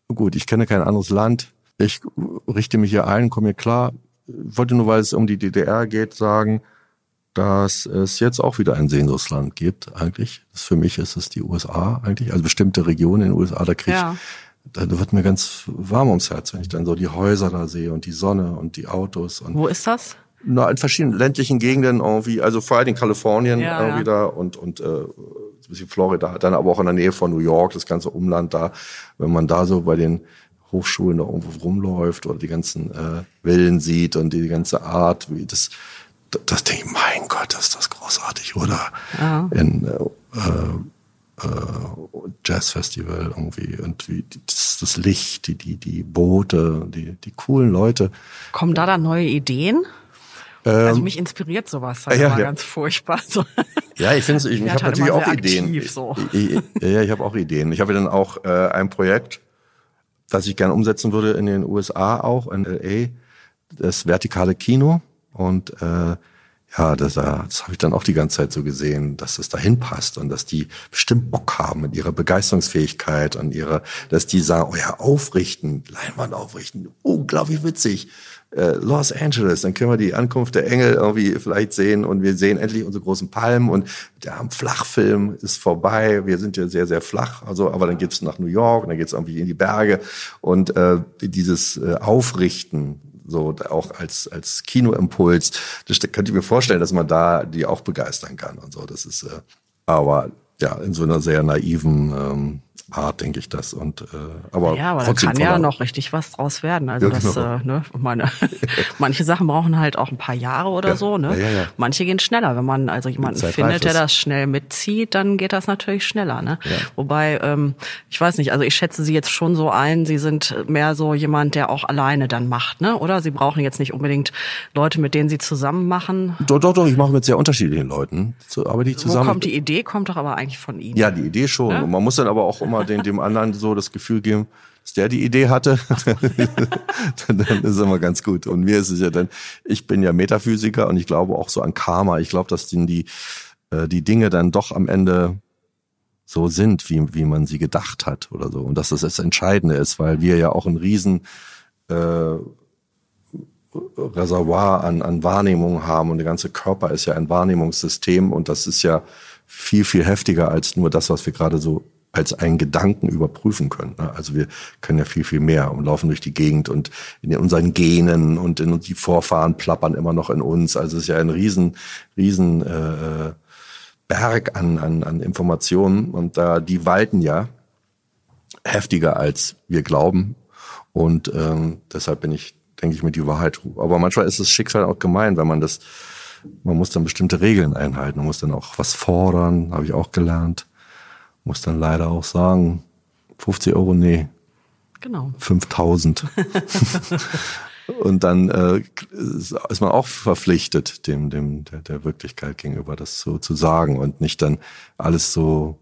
gut, ich kenne kein anderes Land. Ich richte mich hier ein, komme hier klar. Ich wollte nur, weil es um die DDR geht, sagen, dass es jetzt auch wieder ein Sehnsuchtsland gibt, eigentlich. Das für mich ist es die USA eigentlich, also bestimmte Regionen in den USA, da kriege ja. da wird mir ganz warm ums Herz, wenn ich dann so die Häuser da sehe und die Sonne und die Autos. Und Wo ist das? Na, in verschiedenen ländlichen Gegenden irgendwie, also vor allem in Kalifornien ja, irgendwie ja. da und, und äh, ein bisschen Florida, dann aber auch in der Nähe von New York, das ganze Umland da, wenn man da so bei den Hochschulen da irgendwo rumläuft oder die ganzen äh, Villen sieht und die, die ganze Art, wie das das denke ich, mein Gott, ist das großartig, oder? Ja. In äh, äh, Jazzfestival irgendwie und wie das, das Licht, die, die, die Boote, die, die coolen Leute. Kommen da dann neue Ideen? Ähm, also mich inspiriert sowas halt ja, ja. ganz furchtbar. *laughs* So. Ja, ich finde, ich, ich habe halt natürlich auch Ideen. Aktiv, so. ich, ich, ja, ich habe auch Ideen. Ich habe dann auch äh, ein Projekt, das ich gerne umsetzen würde in den USA auch, in LA, das vertikale Kino. Und äh, ja, das, das habe ich dann auch die ganze Zeit so gesehen, dass es dahin passt und dass die bestimmt Bock haben mit ihrer Begeisterungsfähigkeit und ihrer, dass die sagen, oh ja, aufrichten, Leinwand aufrichten, unglaublich witzig. Äh, Los Angeles, dann können wir die Ankunft der Engel irgendwie vielleicht sehen und wir sehen endlich unsere großen Palmen und der Flachfilm ist vorbei. Wir sind ja sehr, sehr flach, also aber dann geht's nach New York und dann geht's irgendwie in die Berge und äh, dieses äh, Aufrichten so auch als, als Kinoimpuls. Das könnte ich mir vorstellen, dass man da die auch begeistern kann und so. Das ist, äh, aber ja, in so einer sehr naiven ähm, Art, denke ich das. Und äh, aber ja, aber da kann ja noch richtig was draus werden. Also Ja, das, genau. äh, ne, meine, *laughs* manche Sachen brauchen halt auch ein paar Jahre oder Ja, so, ne? ja. Manche gehen schneller. Wenn man also jemanden findet, der das schnell mitzieht, dann geht das natürlich schneller, ne? Wobei, ähm, ich weiß nicht, also ich schätze Sie jetzt schon so ein, Sie sind mehr so jemand, der auch alleine dann macht, ne? Oder Sie brauchen jetzt nicht unbedingt Leute, mit denen Sie zusammen machen. Doch, doch, doch, ich mache mit sehr unterschiedlichen Leuten, so, aber die Wo zusammen. kommt die Idee? Kommt doch aber eigentlich von Ihnen. Ja, die Idee schon. Und man muss dann aber auch immer den, dem anderen so das Gefühl geben, dass der die Idee hatte. *laughs* dann ist es immer ganz gut. Und mir ist es ja dann, ich bin ja Metaphysiker und ich glaube auch so an Karma. Ich glaube, dass die, die, äh, die Dinge dann doch am Ende so sind, wie, wie man sie gedacht hat oder so. Und dass das das Entscheidende ist, weil wir ja auch ein riesen äh, Reservoir an, an Wahrnehmung haben und der ganze Körper ist ja ein Wahrnehmungssystem und das ist ja viel, viel heftiger als nur das, was wir gerade so als einen Gedanken überprüfen können. ne? Also wir können ja viel, viel mehr und laufen durch die Gegend und in unseren Genen und in die Vorfahren plappern immer noch in uns. Also es ist ja ein riesen, riesen äh, Berg an, an, an Informationen und da die walten ja heftiger als wir glauben und ähm, deshalb bin ich, denke ich, mit die Wahrheit. Aber manchmal ist das Schicksal auch gemein, wenn man das, man muss dann bestimmte Regeln einhalten, man muss dann auch was fordern, habe ich auch gelernt, muss dann leider auch sagen, 50 Euro, nee, Genau. 5000. *laughs* Und dann äh, ist man auch verpflichtet, dem, dem der, der Wirklichkeit gegenüber das so zu sagen und nicht dann alles so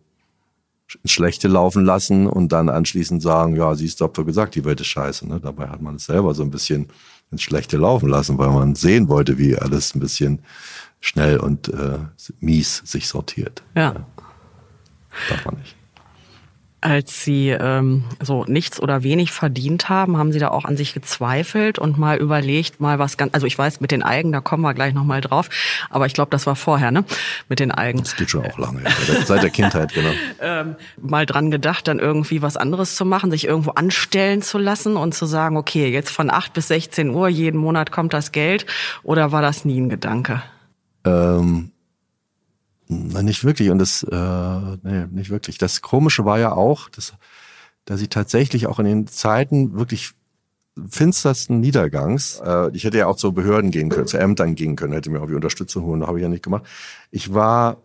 ins Schlechte laufen lassen und dann anschließend sagen, ja, siehst du, hab doch gesagt, die Welt ist scheiße. Ne? Dabei hat man es selber so ein bisschen ins Schlechte laufen lassen, weil man sehen wollte, wie alles ein bisschen schnell und äh, mies sich sortiert. Ja. Darf man nicht. Als Sie ähm, so nichts oder wenig verdient haben, haben Sie da auch an sich gezweifelt und mal überlegt, mal was ganz, also ich weiß, mit den Algen, da kommen wir gleich nochmal drauf, aber ich glaube, das war vorher, ne? Mit den Algen. Das geht schon auch lange, ja. seit, der, seit der Kindheit, genau. *laughs* Ähm, mal dran gedacht, dann irgendwie was anderes zu machen, sich irgendwo anstellen zu lassen und zu sagen, okay, jetzt von 8 bis 16 Uhr, jeden Monat kommt das Geld, oder war das nie ein Gedanke? Ähm, na, nicht wirklich. Und das, äh, nee, nicht wirklich. Das Komische war ja auch, dass, dass ich tatsächlich auch in den Zeiten wirklich finstersten Niedergangs, äh, ich hätte ja auch zu Behörden gehen können, zu Ämtern gehen können, hätte mir auch die Unterstützung holen, habe ich ja nicht gemacht. Ich war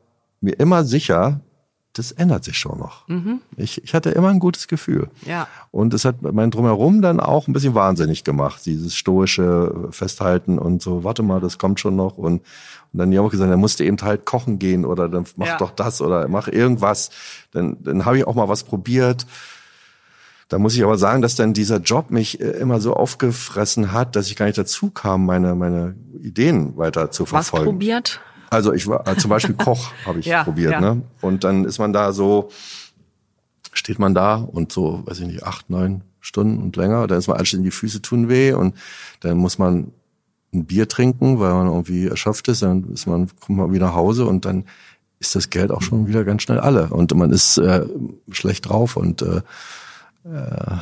mir immer sicher, das ändert sich schon noch. Ich, ich hatte immer ein gutes Gefühl. Ja. Und es hat mein Drumherum dann auch ein bisschen wahnsinnig gemacht, dieses stoische Festhalten und so, warte mal, das kommt schon noch. Und, und dann die haben auch gesagt, dann musst du eben halt kochen gehen oder dann mach Ja. doch das oder mach irgendwas. Dann, dann habe ich auch mal was probiert. Da muss ich aber sagen, dass dann dieser Job mich äh, immer so aufgefressen hat, dass ich gar nicht dazu kam, meine, meine Ideen weiter zu Was verfolgen. probiert? Also ich war äh, zum Beispiel Koch *laughs* habe ich Ja, probiert, ja. ne? Und dann ist man da so, steht man da und so, weiß ich nicht, acht, neun Stunden und länger. Dann ist man anschließend die Füße tun weh und dann muss man ein Bier trinken, weil man irgendwie erschöpft ist. Dann ist man, kommt man wieder nach Hause und dann ist das Geld auch schon wieder ganz schnell alle und man ist äh, schlecht drauf und äh, äh,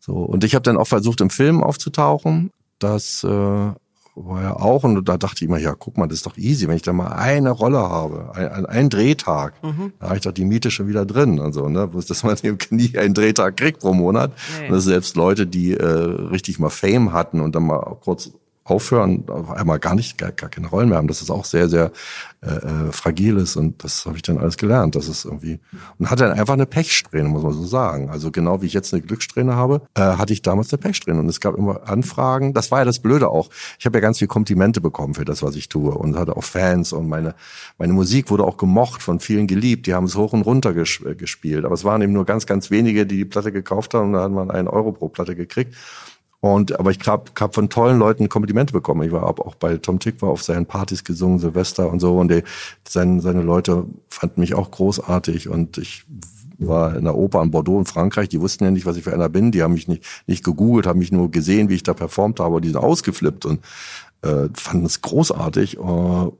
so. Und ich habe dann auch versucht, im Film aufzutauchen. Das äh, war ja auch, und da dachte ich immer, ja, guck mal, das ist doch easy, wenn ich da mal eine Rolle habe, ein, ein, einen Drehtag, da habe ich doch die Miete schon wieder drin und so, ne? Bloß, dass man *laughs* eben nie einen Drehtag kriegt pro Monat. Nee. Und dass selbst Leute, die äh, richtig mal Fame hatten und dann mal kurz aufhören, auf einmal gar nicht, gar, gar keine Rollen mehr haben, dass es auch sehr, sehr äh, äh, fragil ist und das habe ich dann alles gelernt. Das ist irgendwie und hatte dann einfach eine Pechsträhne, muss man so sagen. Also genau wie ich jetzt eine Glückssträhne habe, äh, hatte ich damals eine Pechsträhne und es gab immer Anfragen. Das war ja das Blöde auch. Ich habe ja ganz viel Komplimente bekommen für das, was ich tue und hatte auch Fans und meine meine Musik wurde auch gemocht von vielen geliebt. Die haben es hoch und runter ges äh, gespielt, aber es waren eben nur ganz, ganz wenige, die die Platte gekauft haben und da hat man einen Euro pro Platte gekriegt. Und aber ich hab, hab von tollen Leuten Komplimente bekommen. Ich war auch bei Tom Tick war auf seinen Partys gesungen, Silvester und so. Und die, seine, seine Leute fanden mich auch großartig. Und ich war in der Oper in Bordeaux in Frankreich. Die wussten ja nicht, was ich für einer bin. Die haben mich nicht, nicht gegoogelt, haben mich nur gesehen, wie ich da performt habe. Und die sind ausgeflippt und äh, fanden es großartig. Äh,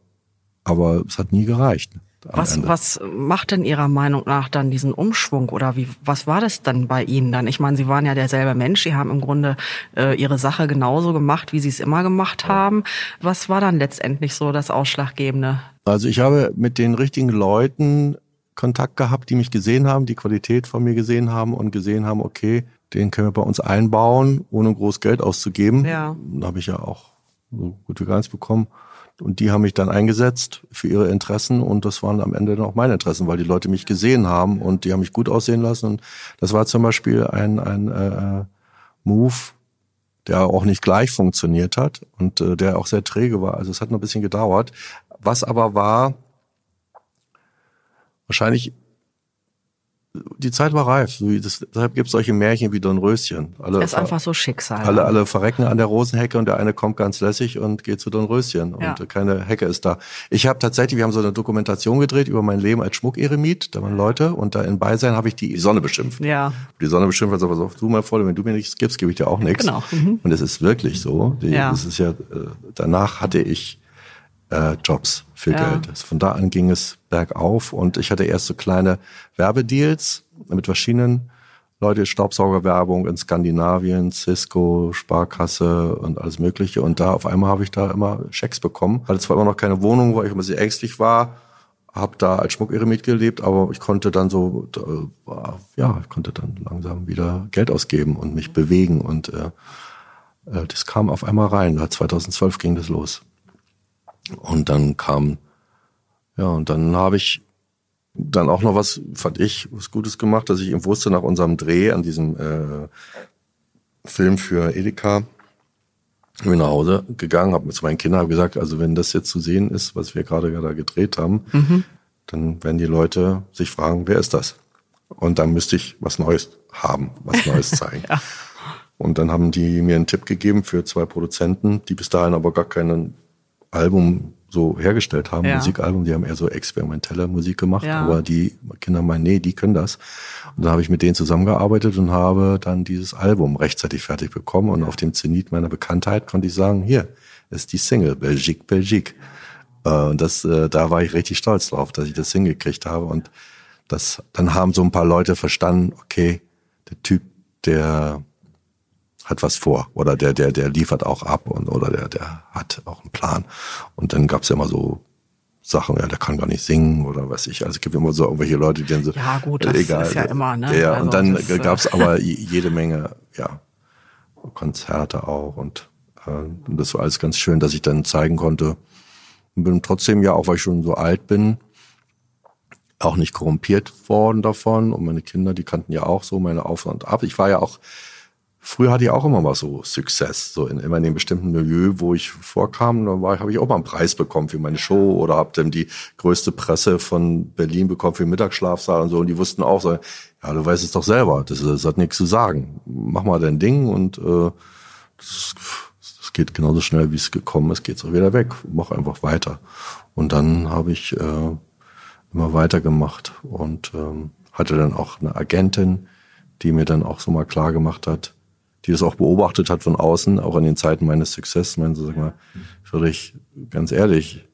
aber es hat nie gereicht. Was, Ende. was macht denn Ihrer Meinung nach dann diesen Umschwung oder wie, was war das dann bei Ihnen dann? Ich meine, Sie waren ja derselbe Mensch, Sie haben im Grunde äh, Ihre Sache genauso gemacht, wie Sie es immer gemacht haben. Was war dann letztendlich so das Ausschlaggebende? Also ich habe mit den richtigen Leuten Kontakt gehabt, die mich gesehen haben, die Qualität von mir gesehen haben und gesehen haben, okay, den können wir bei uns einbauen, ohne groß Geld auszugeben. Ja. Da habe ich ja auch so gut wie gar nichts bekommen. Und die haben mich dann eingesetzt für ihre Interessen und das waren am Ende dann auch meine Interessen, weil die Leute mich gesehen haben und die haben mich gut aussehen lassen. Und das war zum Beispiel ein, ein äh, Move, der auch nicht gleich funktioniert hat und äh, der auch sehr träge war. Also es hat noch ein bisschen gedauert. Was aber war, wahrscheinlich die Zeit war reif. deshalb gibt es solche Märchen wie Dornröschen. Alle, das ist einfach so Schicksal. Alle, alle verrecken an der Rosenhecke und der eine kommt ganz lässig und geht zu Dornröschen ja. und keine Hecke ist da. Ich habe tatsächlich, wir haben so eine Dokumentation gedreht über mein Leben als Schmuckeremit. Da waren Leute und da in Beisein habe ich die Sonne beschimpft. Ja. Die Sonne beschimpft, also pass auf, du mal vor, wenn du mir nichts gibst, gebe ich dir auch nichts. Genau. Mhm. Und es ist wirklich so. Die, ja. Das ist ja, äh, danach hatte ich äh, Jobs für ja. Geld. Von da an ging es bergauf und ich hatte erst so kleine Werbedeals mit verschiedenen Leute, Staubsaugerwerbung in Skandinavien, Cisco, Sparkasse und alles Mögliche. Und da auf einmal habe ich da immer Schecks bekommen. Hatte zwar immer noch keine Wohnung, weil ich immer sehr ängstlich war, habe da als Schmuckeremit gelebt, aber ich konnte dann so, äh, ja, ich konnte dann langsam wieder Geld ausgeben und mich bewegen und äh, äh das kam auf einmal rein. 2012 ging das los. Und dann kam, ja, und dann habe ich dann auch noch was, fand ich, was Gutes gemacht, dass ich eben wusste nach unserem Dreh an diesem äh, Film für Edeka, bin nach Hause gegangen, habe mit meinen Kindern gesagt, also wenn das jetzt zu sehen ist, was wir gerade da gedreht haben, mhm. dann werden die Leute sich fragen, wer ist das? Und dann müsste ich was Neues haben, was Neues *laughs* zeigen. ja. Und dann haben die mir einen Tipp gegeben für zwei Produzenten, die bis dahin aber gar keinen Album so hergestellt haben, ja. Musikalbum, die haben eher so experimentelle Musik gemacht, ja. aber die Kinder meinen, nee, die können das. Und dann habe ich mit denen zusammengearbeitet und habe dann dieses Album rechtzeitig fertig bekommen und auf dem Zenit meiner Bekanntheit konnte ich sagen, hier ist die Single, Belgique, Belgique. Äh, und das, äh, da war ich richtig stolz drauf, dass ich das hingekriegt habe und das, dann haben so ein paar Leute verstanden, okay, der Typ, der hat was vor oder der der der liefert auch ab und oder der der hat auch einen Plan und dann gab's ja immer so Sachen, ja, der kann gar nicht singen oder was ich. Also es gibt immer so irgendwelche Leute, die dann so ja gut, das egal, ist ja immer ne. Ja also und dann das, gab's äh, aber *laughs* jede Menge ja Konzerte auch und äh, und das war alles ganz schön, dass ich dann zeigen konnte und bin trotzdem ja auch, weil ich schon so alt bin, auch nicht korrumpiert worden davon und meine Kinder, die kannten ja auch so meine Auf und Ab. Ich war ja auch Früher hatte ich auch immer mal so Success, so in, immer in dem bestimmten Milieu, wo ich vorkam, da war, habe ich auch mal einen Preis bekommen für meine Show oder habe dann die größte Presse von Berlin bekommen für den Mittagsschlafsaal und so und die wussten auch so, ja, du weißt es doch selber, das, das hat nichts zu sagen. Mach mal dein Ding und äh, das, das geht genauso schnell, wie es gekommen ist, geht's auch wieder weg. Mach einfach weiter. Und dann habe ich äh, immer weitergemacht und ähm, hatte dann auch eine Agentin, die mir dann auch so mal klar gemacht hat, die das auch beobachtet hat von außen, auch in den Zeiten meines Success. Meinen so, sag mal, Friedrich, ganz ehrlich,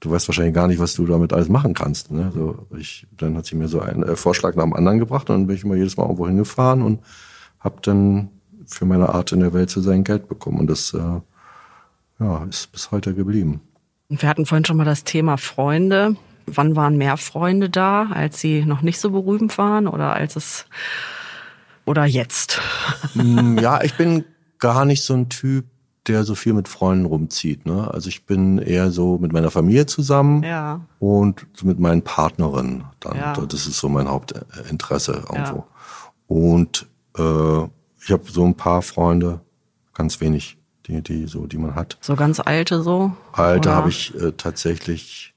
du weißt wahrscheinlich gar nicht, was du damit alles machen kannst. Ne? So, ich, dann hat sie mir so einen äh, Vorschlag nach dem anderen gebracht und dann bin ich immer jedes Mal irgendwo hingefahren und habe dann für meine Art in der Welt zu sein Geld bekommen. Und das äh, ja, ist bis heute geblieben. Wir hatten vorhin schon mal das Thema Freunde. Wann waren mehr Freunde da, als sie noch nicht so berühmt waren oder als es oder jetzt? Mm, ja, ich bin gar nicht so ein Typ, der so viel mit Freunden rumzieht. Ne? Also ich bin eher so mit meiner Familie zusammen ja. und mit meinen Partnerinnen. Dann, ja. Das ist so mein Hauptinteresse irgendwo. Ja. Und äh, ich habe so ein paar Freunde, ganz wenig, die, die so, die man hat. So ganz alte so? Alte habe ich äh, tatsächlich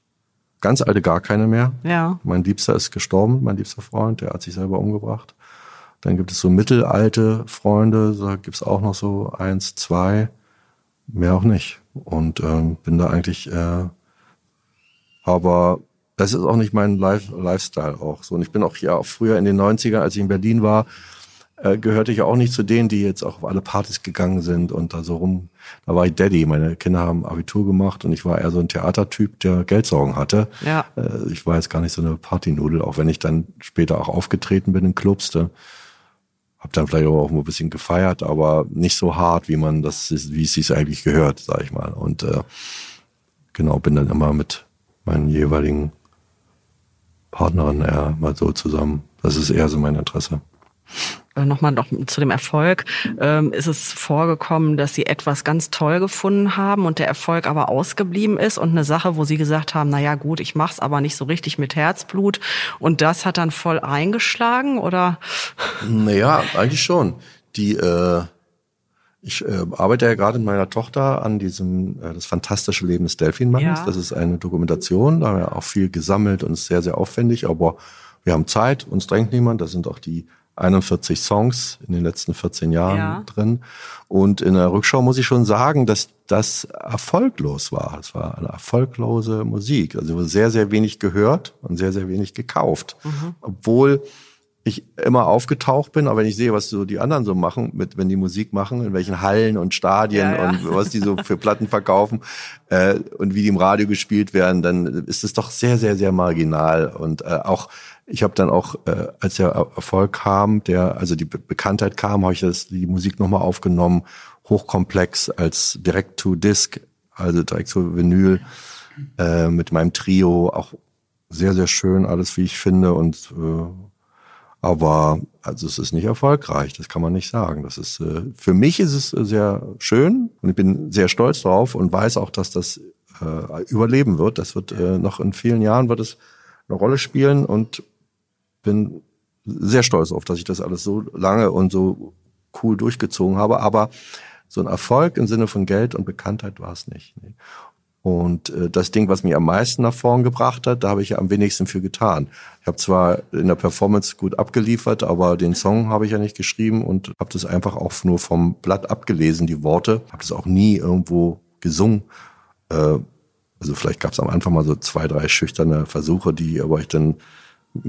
ganz alte gar keine mehr. Ja. Mein Liebster ist gestorben, mein liebster Freund, der hat sich selber umgebracht. Dann gibt es so mittelalte Freunde, da gibt es auch noch so eins, zwei, mehr auch nicht. Und ähm, bin da eigentlich, äh, aber das ist auch nicht mein Life Lifestyle auch so. Und ich bin auch hier auch früher in den 90ern, als ich in Berlin war, äh, gehörte ich auch nicht zu denen, die jetzt auch auf alle Partys gegangen sind und da so rum. Da war ich Daddy. Meine Kinder haben Abitur gemacht und ich war eher so ein Theatertyp, der Geldsorgen hatte. Ja. Äh, ich war jetzt gar nicht so eine Partynudel, auch wenn ich dann später auch aufgetreten bin in Clubs. Da hab dann vielleicht auch ein bisschen gefeiert, aber nicht so hart, wie man das, wie es sich eigentlich gehört, sag ich mal. Und äh, genau, bin dann immer mit meinen jeweiligen Partnerin eher mal so zusammen. Das ist eher so mein Interesse. Äh, nochmal noch zu dem Erfolg. Ähm, ist es vorgekommen, dass Sie etwas ganz toll gefunden haben und der Erfolg aber ausgeblieben ist und eine Sache, wo Sie gesagt haben, na ja, gut, ich mach's aber nicht so richtig mit Herzblut und das hat dann voll eingeschlagen oder? Naja, eigentlich schon. Die, äh, ich äh, arbeite ja gerade mit meiner Tochter an diesem äh, das fantastische Leben des Delfinmannes. Ja. Das ist eine Dokumentation, da haben wir auch viel gesammelt und ist sehr sehr aufwendig, aber wir haben Zeit, uns drängt niemand. Da sind auch die 41 Songs in den letzten 14 Jahren ja. drin. Und in der Rückschau muss ich schon sagen, dass das erfolglos war. Es war eine erfolglose Musik. Also sehr, sehr wenig gehört und sehr, sehr wenig gekauft. Mhm. Obwohl ich immer aufgetaucht bin, aber wenn ich sehe, was so die anderen so machen, mit wenn die Musik machen, in welchen Hallen und Stadien ja, ja. und was die so für Platten verkaufen äh, und wie die im Radio gespielt werden, dann ist es doch sehr, sehr, sehr marginal und äh, auch ich habe dann auch, äh, als der Erfolg kam, der, also die Be Bekanntheit kam, habe ich das, die Musik nochmal aufgenommen, hochkomplex als Direct-to-Disc, also direkt zu Vinyl, äh, mit meinem Trio, auch sehr, sehr schön, alles wie ich finde. Und äh, aber also es ist nicht erfolgreich, das kann man nicht sagen. Das ist äh, für mich ist es sehr schön und ich bin sehr stolz drauf und weiß auch, dass das äh, überleben wird. Das wird äh, noch in vielen Jahren wird es eine Rolle spielen und bin sehr stolz auf, dass ich das alles so lange und so cool durchgezogen habe. Aber so ein Erfolg im Sinne von Geld und Bekanntheit war es nicht. Und äh, das Ding, was mich am meisten nach vorn gebracht hat, da habe ich ja am wenigsten für getan. Ich habe zwar in der Performance gut abgeliefert, aber den Song habe ich ja nicht geschrieben und habe das einfach auch nur vom Blatt abgelesen, die Worte. Habe das auch nie irgendwo gesungen. Äh, also vielleicht gab es am Anfang mal so zwei, drei schüchterne Versuche, die aber ich dann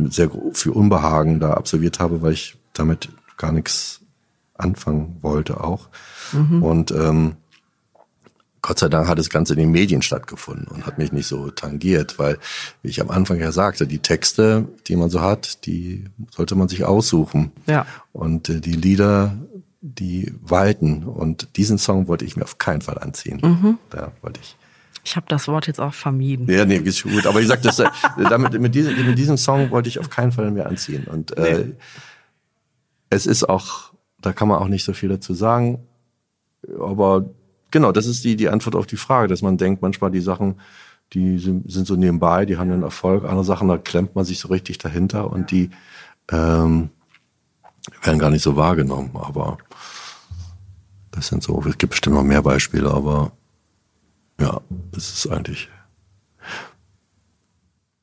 sehr viel Unbehagen da absolviert habe, weil ich damit gar nichts anfangen wollte auch. Mhm. Und ähm, Gott sei Dank hat das Ganze in den Medien stattgefunden und hat mich nicht so tangiert, weil, wie ich am Anfang ja sagte, die Texte, die man so hat, die sollte man sich aussuchen. Ja. Und äh, die Lieder, die walten. Und diesen Song wollte ich mir auf keinen Fall anziehen. Mhm. Da wollte ich ich habe das Wort jetzt auch vermieden. Ja, nee, ist gut. Aber ich sag das, äh, damit, mit, diesem, mit diesem Song wollte ich auf keinen Fall mehr anziehen. Und äh, nee. es ist auch, da kann man auch nicht so viel dazu sagen. Aber genau, das ist die, die Antwort auf die Frage, dass man denkt, manchmal die Sachen, die sind, sind so nebenbei, die haben einen Erfolg. Andere Sachen, da klemmt man sich so richtig dahinter und die ähm, werden gar nicht so wahrgenommen. Aber das sind so, es gibt bestimmt noch mehr Beispiele, aber ja, es ist eigentlich.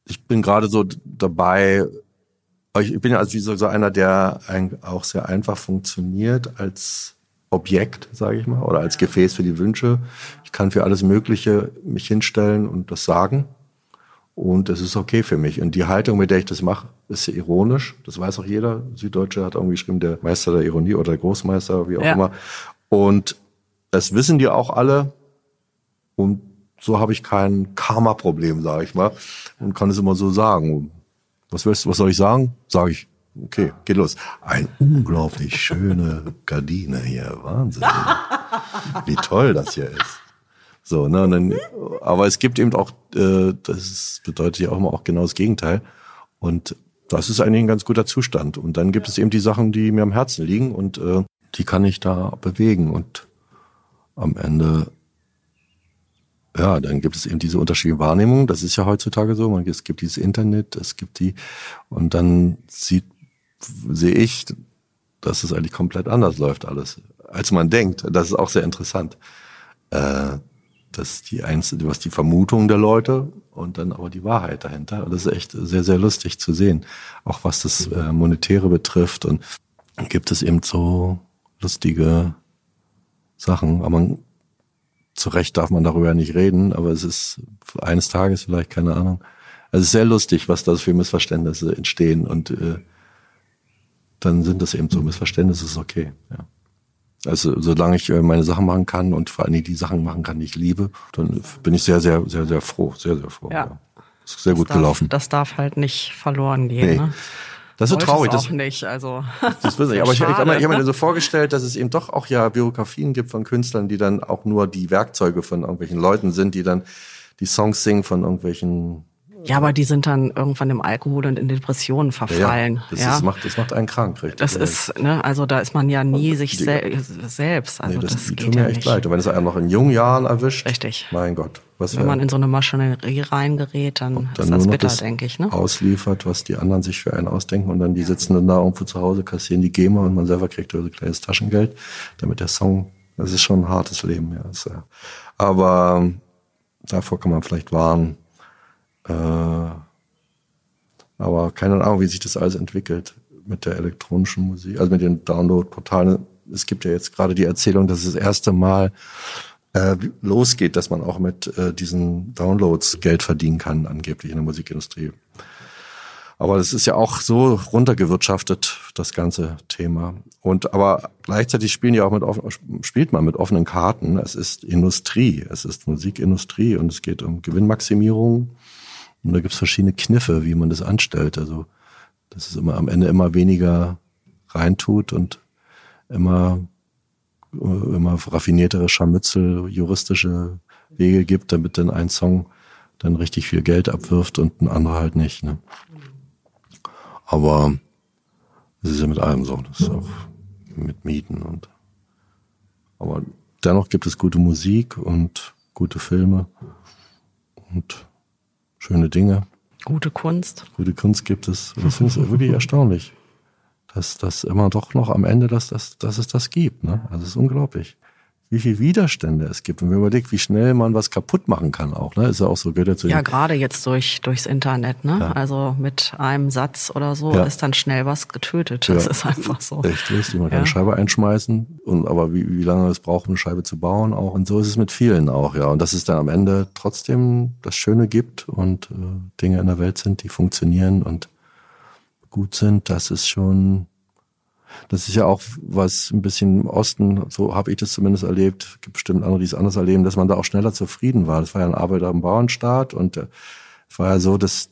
Ich bin gerade so dabei, ich bin ja also wie so einer, der auch sehr einfach funktioniert als Objekt, sage ich mal, oder als Gefäß für die Wünsche. Ich kann für alles Mögliche mich hinstellen und das sagen. Und es ist okay für mich. Und die Haltung, mit der ich das mache, ist ironisch. Das weiß auch jeder. Süddeutsche hat irgendwie geschrieben, der Meister der Ironie oder der Großmeister, wie auch ja. immer. Und das wissen die auch alle. Und so habe ich kein Karma-Problem, sage ich mal, und kann es immer so sagen. Was willst du, was soll ich sagen? Sage ich, okay, geht los. Ein unglaublich schöne Gardine hier, Wahnsinn. *laughs* Wie toll das hier ist. So, ne, und dann, aber es gibt eben auch, äh, das bedeutet ja auch immer auch genau das Gegenteil. Und das ist eigentlich ein ganz guter Zustand. Und dann gibt es eben die Sachen, die mir am Herzen liegen und äh, die kann ich da bewegen. Und am Ende ja, dann gibt es eben diese unterschiedlichen Wahrnehmungen. Das ist ja heutzutage so. Man, es gibt dieses Internet, es gibt die, und dann sieht, sehe ich, dass es eigentlich komplett anders läuft alles, als man denkt. Das ist auch sehr interessant. Äh, dass die einzelne, was die Vermutung der Leute und dann aber die Wahrheit dahinter. Das ist echt sehr, sehr lustig zu sehen. Auch was das äh, Monetäre betrifft. Und gibt es eben so lustige Sachen. Aber man zu Recht darf man darüber nicht reden, aber es ist eines Tages vielleicht, keine Ahnung. Also es ist sehr lustig, was da für Missverständnisse entstehen und äh, dann sind das eben so Missverständnisse, ist okay. Ja. Also solange ich äh, meine Sachen machen kann und vor allem die Sachen machen kann, die ich liebe, dann bin ich sehr, sehr, sehr, sehr froh, sehr, sehr froh. Ja. ja. Ist sehr das gut darf, gelaufen. Das darf halt nicht verloren gehen. Nee. Ne? Das ist so traurig. Das auch nicht, also. *laughs* Das wissen *laughs* ich. Aber ich, ich habe mir, hab mir so *laughs* vorgestellt, dass es eben doch auch ja Biografien gibt von Künstlern, die dann auch nur die Werkzeuge von irgendwelchen Leuten sind, die dann die Songs singen von irgendwelchen Ja, aber die sind dann irgendwann im Alkohol und in Depressionen verfallen. Ja, das, ja. Ist, macht, das macht einen krank, richtig. Das ist, ne, also da ist man ja nie sich die, sel selbst. Also nee, das, das geht tun mir ja echt nicht. leid. Und wenn es einen noch in jungen Jahren erwischt, Richtig. mein Gott. Was Wenn man in so eine Maschinerie reingerät, dann, dann ist das bitter, das denke ich. Ne? ausliefert, was die anderen sich für einen ausdenken und dann die sitzen dann da irgendwo zu Hause, kassieren die GEMA und man selber kriegt so ein kleines Taschengeld, damit der Song, das ist schon ein hartes Leben, ja. Ja. Aber ähm, davor kann man vielleicht warnen. Äh, aber keine Ahnung, wie sich das alles entwickelt mit der elektronischen Musik, also mit den Download-Portalen. Es gibt ja jetzt gerade die Erzählung, dass es das erste Mal äh, losgeht, dass man auch mit äh, diesen Downloads Geld verdienen kann, angeblich in der Musikindustrie. Aber das ist ja auch so runtergewirtschaftet, das ganze Thema. Und aber gleichzeitig spielen ja auch mit offen, spielt man mit offenen Karten. Es ist Industrie, es ist Musikindustrie und es geht um Gewinnmaximierung. Und da gibt's verschiedene Kniffe, wie man das anstellt. Also dass es immer am Ende immer weniger reintut und immer immer raffiniertere Scharmützel, juristische Wege gibt, damit dann ein Song dann richtig viel Geld abwirft und ein anderer halt nicht. Ne? Aber es ist ja mit allem so, das ist auch mit Mieten und aber dennoch gibt es gute Musik und gute Filme und schöne Dinge. Gute Kunst. Gute Kunst gibt es. Und das finde ich wirklich *laughs* erstaunlich dass das immer doch noch am Ende, dass, dass, dass es das gibt. Ne? Also es ist unglaublich, wie viel Widerstände es gibt. Und wenn man überlegt, wie schnell man was kaputt machen kann auch. Ne? Ist ja auch so, gehört ja zu Ja, gerade jetzt durch durchs Internet. Ne? Ja. Also mit einem Satz oder so Ja. ist dann schnell was getötet. Das Ja. ist einfach so. Echt richtig, man kann eine Scheibe einschmeißen und aber wie, wie lange es braucht, eine Scheibe zu bauen auch. Und so ist es mit vielen auch, ja. Und dass es dann am Ende trotzdem das Schöne gibt und äh, Dinge in der Welt sind, die funktionieren und gut sind, das ist schon, das ist ja auch was ein bisschen im Osten, so habe ich das zumindest erlebt, gibt bestimmt andere, die es anders erleben, dass man da auch schneller zufrieden war. Das war ja ein Arbeiter- und Bauernstaat und äh, es war ja so, dass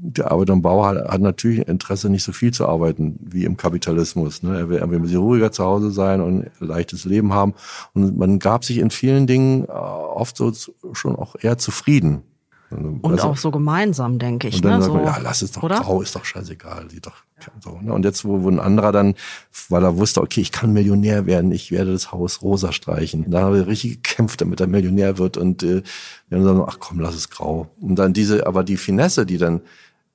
der Arbeiter und Bauer hat, hat natürlich Interesse, nicht so viel zu arbeiten wie im Kapitalismus. Ne? Er will, ein bisschen ruhiger zu Hause sein und ein leichtes Leben haben. Und man gab sich in vielen Dingen äh, oft so schon auch eher zufrieden. Und Also- auch so gemeinsam, denke ich. und dann ne? sagt so, man, ja, lass es doch oder? grau, ist doch scheißegal, die doch so. Ne? Und jetzt, wo, wo ein anderer dann, weil er wusste, okay, ich kann Millionär werden, ich werde das Haus rosa streichen. Da hat er richtig gekämpft, damit er Millionär wird und äh, wir haben gesagt, ach komm, lass es grau. Und dann diese, aber die Finesse, die dann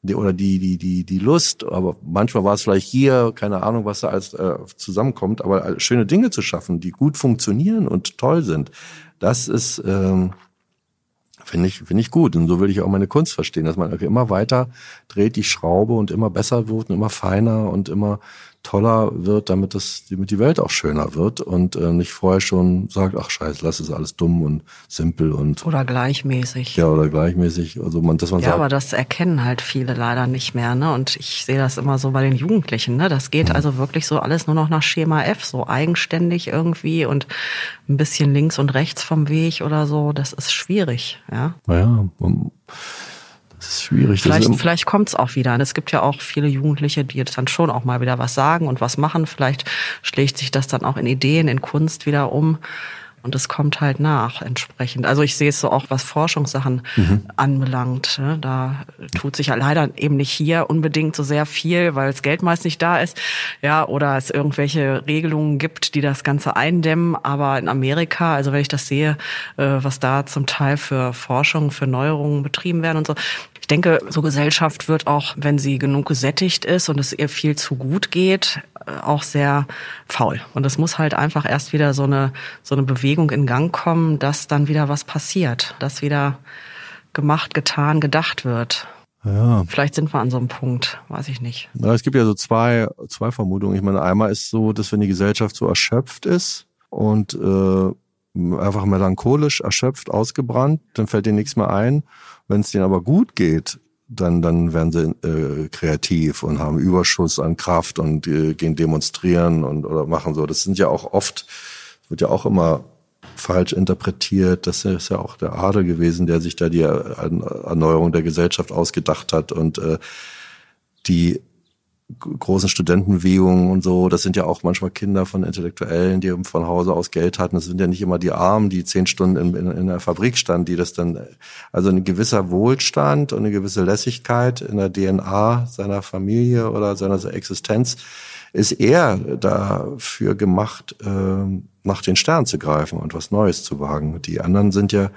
die, oder die die die die Lust, aber manchmal war es vielleicht hier, keine Ahnung, was da alles äh, zusammenkommt, aber schöne Dinge zu schaffen, die gut funktionieren und toll sind, das ist ähm, Finde ich, finde ich gut. Und so will ich auch meine Kunst verstehen, dass man immer weiter dreht die Schraube und immer besser wird und immer feiner und immer toller wird, damit das, damit die Welt auch schöner wird und äh, nicht vorher schon sagt, ach scheiße, lass es alles dumm und simpel und Oder gleichmäßig. ja oder gleichmäßig. Also man, dass man Ja, sagt, aber das erkennen halt viele leider nicht mehr, ne? Und ich sehe das immer so bei den Jugendlichen, ne? Das geht also wirklich so alles nur noch nach Schema F, so eigenständig irgendwie und ein bisschen links und rechts vom Weg oder so. Das ist schwierig, ja. naja, das ist schwierig. Das Vielleicht, ist vielleicht kommt's auch wieder. Und es gibt ja auch viele Jugendliche, die jetzt dann schon auch mal wieder was sagen und was machen. Vielleicht schlägt sich das dann auch in Ideen, in Kunst wieder um. Und es kommt halt nach entsprechend. Also ich sehe es so auch, was Forschungssachen anbelangt. ne? Da tut sich ja leider eben nicht hier unbedingt so sehr viel, weil das Geld meist nicht da ist. Ja, oder es irgendwelche Regelungen gibt, die das Ganze eindämmen. Aber in Amerika, also wenn ich das sehe, äh, was da zum Teil für Forschung, für Neuerungen betrieben werden und so, ich denke, so Gesellschaft wird auch, wenn sie genug gesättigt ist und es ihr viel zu gut geht, äh, auch sehr faul. Und es muss halt einfach erst wieder so eine, so eine Bewegung in Gang kommen, dass dann wieder was passiert, dass wieder gemacht, getan, gedacht wird. ja, Vielleicht sind wir an so einem Punkt, weiß ich nicht. Na, es gibt ja so zwei, zwei Vermutungen. Ich meine, einmal ist so, dass wenn die Gesellschaft so erschöpft ist und äh, einfach melancholisch erschöpft, ausgebrannt, dann fällt denen nichts mehr ein. Wenn es denen aber gut geht, dann, dann werden sie äh, kreativ und haben Überschuss an Kraft und äh, gehen demonstrieren und oder machen so. Das sind ja auch oft, wird ja auch immer falsch interpretiert. Das ist ja auch der Adel gewesen, der sich da die Er- Erneuerung der Gesellschaft ausgedacht hat und äh, die großen Studentenbewegungen und so, das sind ja auch manchmal Kinder von Intellektuellen, die von Hause aus Geld hatten. Das sind ja nicht immer die Armen, die zehn Stunden in, in, in der Fabrik standen, die das dann, also ein gewisser Wohlstand und eine gewisse Lässigkeit in der DNA seiner Familie oder seiner Existenz ist eher dafür gemacht, äh, nach den Sternen zu greifen und was Neues zu wagen. Die anderen sind ja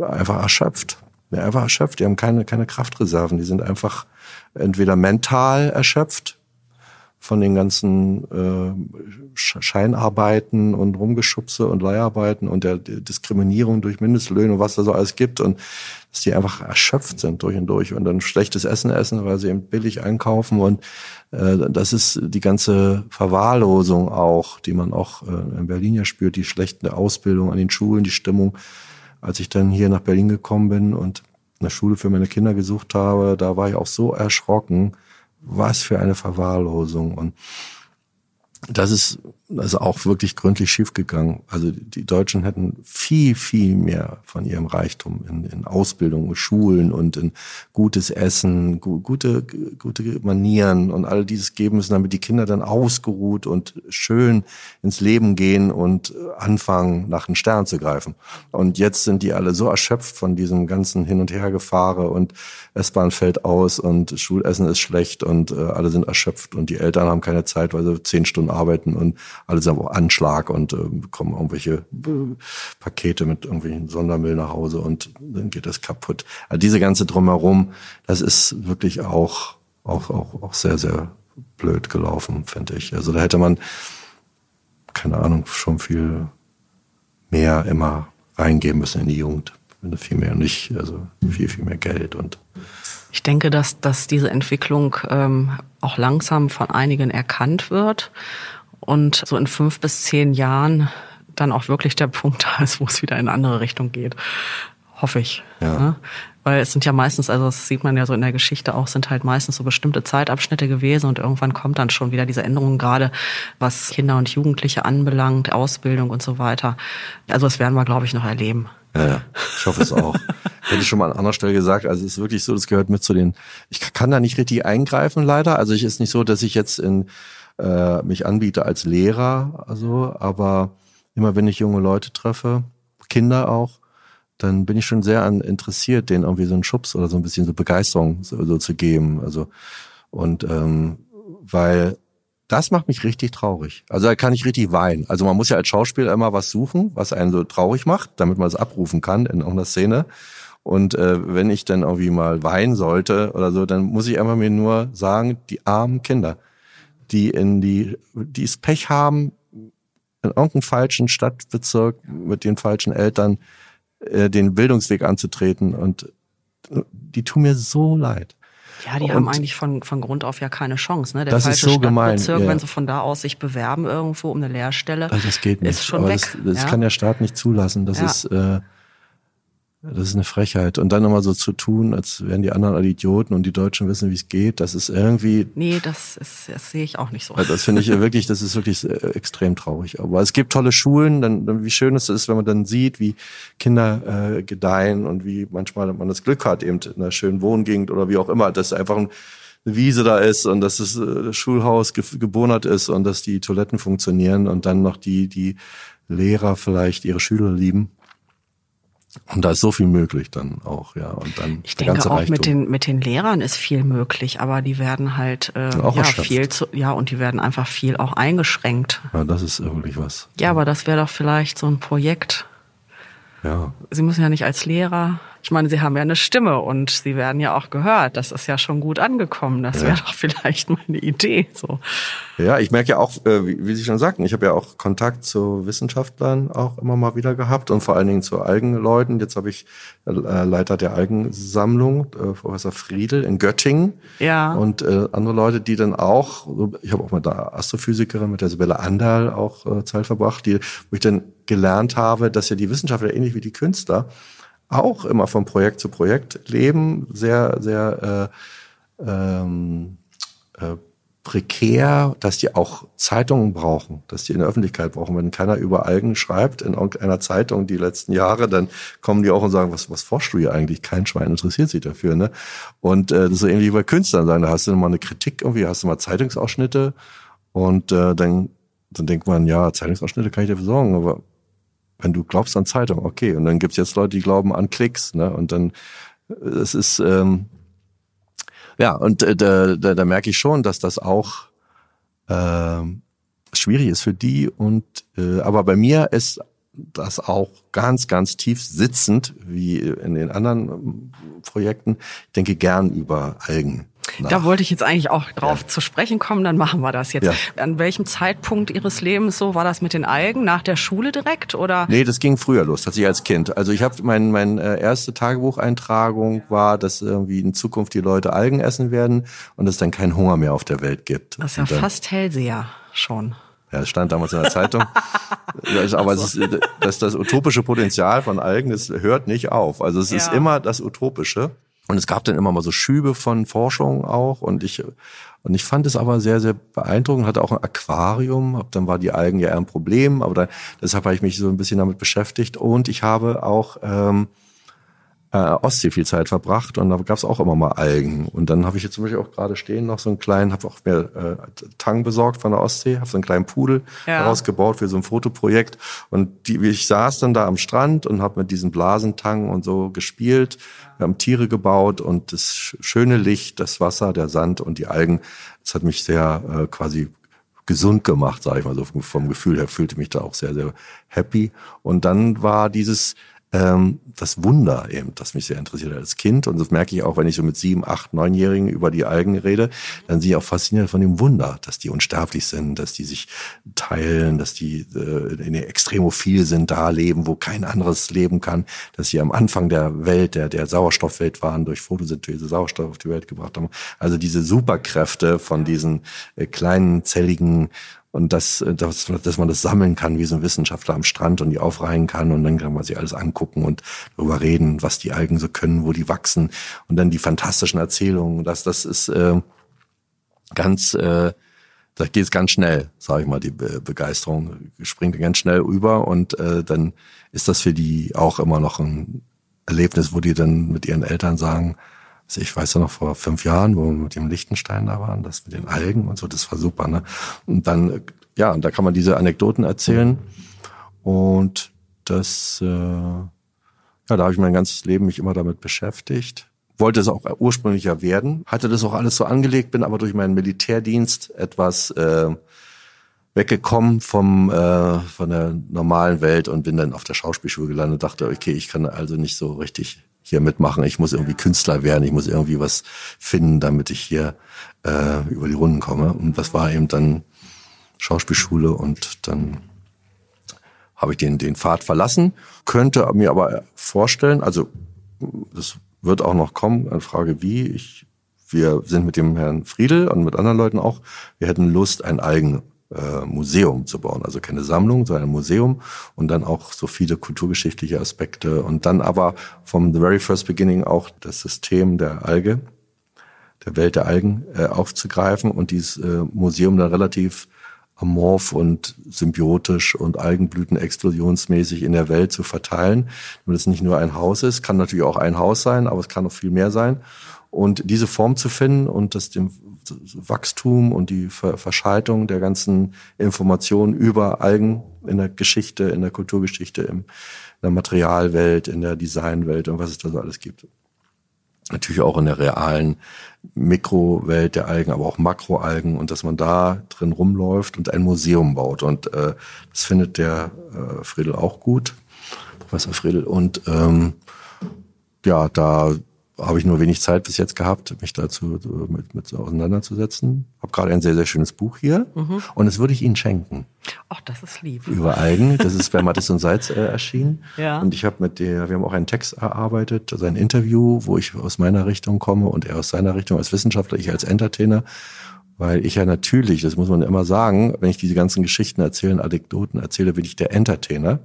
einfach erschöpft. Ja, einfach erschöpft. Die haben keine, keine Kraftreserven. Die sind einfach entweder mental erschöpft von den ganzen äh, Scheinarbeiten und Rumgeschubse und Leiharbeiten und der Diskriminierung durch Mindestlöhne und was da so alles gibt und dass die einfach erschöpft sind durch und durch und dann schlechtes Essen essen, weil sie eben billig einkaufen und äh, das ist die ganze Verwahrlosung auch, die man auch äh, in Berlin ja spürt, die schlechte Ausbildung an den Schulen, die Stimmung. Als ich dann hier nach Berlin gekommen bin und eine Schule für meine Kinder gesucht habe, da war ich auch so erschrocken, was für eine Verwahrlosung. Und das ist also auch wirklich gründlich schiefgegangen. Also die Deutschen hätten viel, viel mehr von ihrem Reichtum in, in Ausbildung, Schulen und in gutes Essen, gute, gute Manieren und all dieses geben müssen, damit die Kinder dann ausgeruht und schön ins Leben gehen und anfangen, nach den Stern zu greifen. Und jetzt sind die alle so erschöpft von diesem ganzen Hin- und Hergefahre und S-Bahn fällt aus und Schulessen ist schlecht und äh, alle sind erschöpft und die Eltern haben keine Zeit, weil sie zehn Stunden arbeiten und alle sind auf Anschlag und äh, bekommen irgendwelche äh, Pakete mit irgendwelchen Sondermüll nach Hause und dann geht das kaputt. Also diese ganze Drumherum, das ist wirklich auch, auch, auch, auch sehr, sehr blöd gelaufen, finde ich. Also da hätte man, keine Ahnung, schon viel mehr immer reingeben müssen in die Jugend. Viel mehr nicht, also viel, viel mehr Geld und ich denke, dass, dass diese Entwicklung ähm, auch langsam von einigen erkannt wird und so in fünf bis zehn Jahren dann auch wirklich der Punkt da ist, wo es wieder in eine andere Richtung geht. Hoffe ich. Ja. Ne? Weil es sind ja meistens, also das sieht man ja so in der Geschichte auch, sind halt meistens so bestimmte Zeitabschnitte gewesen und irgendwann kommt dann schon wieder diese Änderung, gerade was Kinder und Jugendliche anbelangt, Ausbildung und so weiter. Also das werden wir, glaube ich, noch erleben. Ja, ja. ich hoffe es auch. *laughs* Hätte ich schon mal an anderer Stelle gesagt, also es ist wirklich so, das gehört mit zu den, ich kann da nicht richtig eingreifen leider. Also ich ist nicht so, dass ich jetzt in äh, mich anbiete als Lehrer, also, aber immer wenn ich junge Leute treffe, Kinder auch, dann bin ich schon sehr an interessiert, denen irgendwie so einen Schubs oder so ein bisschen so Begeisterung so, so zu geben. Also und ähm, weil das macht mich richtig traurig. Also da kann ich richtig weinen. Also man muss ja als Schauspieler immer was suchen, was einen so traurig macht, damit man es abrufen kann in irgendeiner Szene. Und äh, wenn ich dann irgendwie mal weinen sollte oder so, dann muss ich einfach mir nur sagen, die armen Kinder die in die, die es Pech haben, in irgendeinem falschen Stadtbezirk mit den falschen Eltern äh, den Bildungsweg anzutreten und die tun mir so leid. Ja, die und haben eigentlich von, von Grund auf ja keine Chance. Ne? Der das falsche ist so Stadtbezirk, gemein, ja. wenn sie von da aus sich bewerben irgendwo um eine Lehrstelle, also das geht nicht. ist schon weg. Das, das ja? kann der Staat nicht zulassen. Das ja. ist äh, das ist eine Frechheit. Und dann immer so zu tun, als wären die anderen alle Idioten und die Deutschen wissen, wie es geht, das ist irgendwie. Nee, das, ist, das sehe ich auch nicht so. Das finde ich *laughs* wirklich, das ist wirklich äh, extrem traurig. Aber es gibt tolle Schulen, dann, wie schön es ist, wenn man dann sieht, wie Kinder äh, gedeihen und wie manchmal man das Glück hat, eben in einer schönen Wohngegend oder wie auch immer, dass einfach ein, eine Wiese da ist und dass das äh, Schulhaus ge gebonert ist und dass die Toiletten funktionieren und dann noch die, die Lehrer vielleicht ihre Schüler lieben. Und da ist so viel möglich dann auch, ja. Und dann ich denke auch mit den mit den Lehrern ist viel möglich, aber die werden halt äh, ja erschöpft. viel zu, ja und die werden einfach viel auch eingeschränkt. Ja, das ist wirklich was. Ja, aber das wäre doch vielleicht so ein Projekt. Ja. Sie müssen ja nicht als Lehrer ich meine, Sie haben ja eine Stimme und Sie werden ja auch gehört. Das ist ja schon gut angekommen. Das wäre doch vielleicht mal eine Idee. So. Ja, ich merke ja auch, äh, wie Sie schon sagten, ich habe ja auch Kontakt zu Wissenschaftlern auch immer mal wieder gehabt und vor allen Dingen zu Algenleuten. Jetzt habe ich äh, Leiter der Algensammlung, äh, Professor Friedel in Göttingen. Ja. Und andere Leute, die dann auch, ich habe auch mit der Astrophysikerin, mit der Sibylle Andal auch Zeit verbracht, die, wo ich dann gelernt habe, dass ja die Wissenschaftler ähnlich wie die Künstler auch immer von Projekt zu Projekt leben, sehr, sehr äh, ähm, äh, prekär, dass die auch Zeitungen brauchen, dass die in der Öffentlichkeit brauchen. Wenn keiner über Algen schreibt in irgendeiner Zeitung die letzten Jahre, dann kommen die auch und sagen, was, was forschst du hier eigentlich? Kein Schwein interessiert sich dafür. Ne? Und äh, das ist so ähnlich wie bei Künstlern sagen, da hast du mal eine Kritik irgendwie, hast du mal Zeitungsausschnitte und äh, dann, dann denkt man, ja, Zeitungsausschnitte kann ich dir besorgen, aber wenn du glaubst an Zeitung, okay. Und dann gibt's jetzt Leute, die glauben an Klicks, ne? Und dann, äh, es ist, ähm, ja, und äh, da, da, da merke ich schon, dass das auch äh, schwierig ist für die. Und äh, aber bei mir ist das auch ganz, ganz tief sitzend, wie in den anderen ähm, Projekten. Ich denke gern über Algen. Nach. Da wollte ich jetzt eigentlich auch drauf ja. zu sprechen kommen, dann machen wir das jetzt. Ja. An welchem Zeitpunkt Ihres Lebens so war das mit den Algen? Nach der Schule direkt oder? Nee, das ging früher los, tatsächlich als Kind. Also ich habe mein mein äh, erste Tagebucheintragung war, dass irgendwie in Zukunft die Leute Algen essen werden und es dann keinen Hunger mehr auf der Welt gibt. Das ist ja dann, fast Hellseher schon. Ja, das stand damals in der Zeitung. *laughs* Aber es ist, das, das utopische Potenzial von Algen, das hört nicht auf. Also es ja. ist immer das Utopische. Und es gab dann immer mal so Schübe von Forschung auch. Und ich, und ich fand es aber sehr, sehr beeindruckend. Hatte auch ein Aquarium. Dann war die Algen ja eher ein Problem. Aber dann, deshalb habe ich mich so ein bisschen damit beschäftigt. Und ich habe auch ähm, äh, Ostsee viel Zeit verbracht und da gab es auch immer mal Algen. Und dann habe ich jetzt zum Beispiel auch gerade stehen noch so einen kleinen, habe auch mir äh, Tang besorgt von der Ostsee, habe so einen kleinen Pudel ja. herausgebaut für so ein Fotoprojekt. Und die, ich saß dann da am Strand und habe mit diesen Blasentang und so gespielt. Wir haben Tiere gebaut und das schöne Licht, das Wasser, der Sand und die Algen, das hat mich sehr äh, quasi gesund gemacht, sage ich mal so vom Gefühl her, fühlte mich da auch sehr, sehr happy. Und dann war dieses ähm, das Wunder eben, das mich sehr interessiert hat als Kind. Und das merke ich auch, wenn ich so mit sieben, acht, neunjährigen über die Algen rede, dann sind ich auch fasziniert von dem Wunder, dass die unsterblich sind, dass die sich teilen, dass die äh, in extremophil sind, da leben, wo kein anderes leben kann, dass sie am Anfang der Welt, der, der Sauerstoffwelt waren, durch Photosynthese Sauerstoff auf die Welt gebracht haben. Also diese Superkräfte von diesen äh, kleinen, zelligen und dass, äh, dass, dass man das sammeln kann, wie so ein Wissenschaftler am Strand und die aufreihen kann und dann kann man sich alles angucken und darüber reden, was die Algen so können, wo die wachsen und dann die fantastischen Erzählungen, dass das ist äh, ganz, äh, da geht es ganz schnell, sage ich mal, die Be Begeisterung springt ganz schnell über und äh, dann ist das für die auch immer noch ein Erlebnis, wo die dann mit ihren Eltern sagen, also ich weiß ja noch vor fünf Jahren, wo wir mit dem Lichtenstein da waren, das mit den Algen und so, das war super. Ne? Und dann, ja, und da kann man diese Anekdoten erzählen. Und das, äh, ja, da habe ich mein ganzes Leben mich immer damit beschäftigt. Wollte es auch ursprünglich ja werden, hatte das auch alles so angelegt, bin aber durch meinen Militärdienst etwas äh, weggekommen vom äh, von der normalen Welt und bin dann auf der Schauspielschule gelandet. Dachte, okay, ich kann also nicht so richtig hier mitmachen. Ich muss irgendwie Künstler werden, ich muss irgendwie was finden, damit ich hier äh, über die Runden komme. Und das war eben dann Schauspielschule und dann habe ich den, den Pfad verlassen, könnte mir aber vorstellen, also das wird auch noch kommen, eine Frage wie, ich, wir sind mit dem Herrn Friedel und mit anderen Leuten auch, wir hätten Lust, ein eigenes äh, Museum zu bauen. Also keine Sammlung, sondern ein Museum und dann auch so viele kulturgeschichtliche Aspekte und dann aber vom the very first beginning auch das System der Alge, der Welt der Algen äh, aufzugreifen und dieses äh, Museum dann relativ amorph und symbiotisch und Algenblüten explosionsmäßig in der Welt zu verteilen, damit es nicht nur ein Haus ist, kann natürlich auch ein Haus sein, aber es kann noch viel mehr sein. Und diese Form zu finden und das dem Wachstum und die Verschaltung der ganzen Informationen über Algen in der Geschichte, in der Kulturgeschichte, in der Materialwelt, in der Designwelt und was es da so alles gibt. Natürlich auch in der realen Mikrowelt der Algen, aber auch Makroalgen und dass man da drin rumläuft und ein Museum baut. Und äh, das findet der äh, Friedel auch gut, Professor Friedel. Und ähm, ja, da habe ich nur wenig Zeit bis jetzt gehabt, mich dazu mit, mit auseinanderzusetzen. Habe gerade ein sehr, sehr schönes Buch hier mhm. und das würde ich Ihnen schenken. Ach, das ist lieb. Über Algen. Das ist bei Mattes und Salz äh, erschienen. Ja. Und ich habe mit der, wir haben auch einen Text erarbeitet, also ein Interview, wo ich aus meiner Richtung komme und er aus seiner Richtung als Wissenschaftler, ich als Entertainer. Weil ich ja natürlich, das muss man immer sagen, wenn ich diese ganzen Geschichten erzähle, Anekdoten erzähle, bin ich der Entertainer.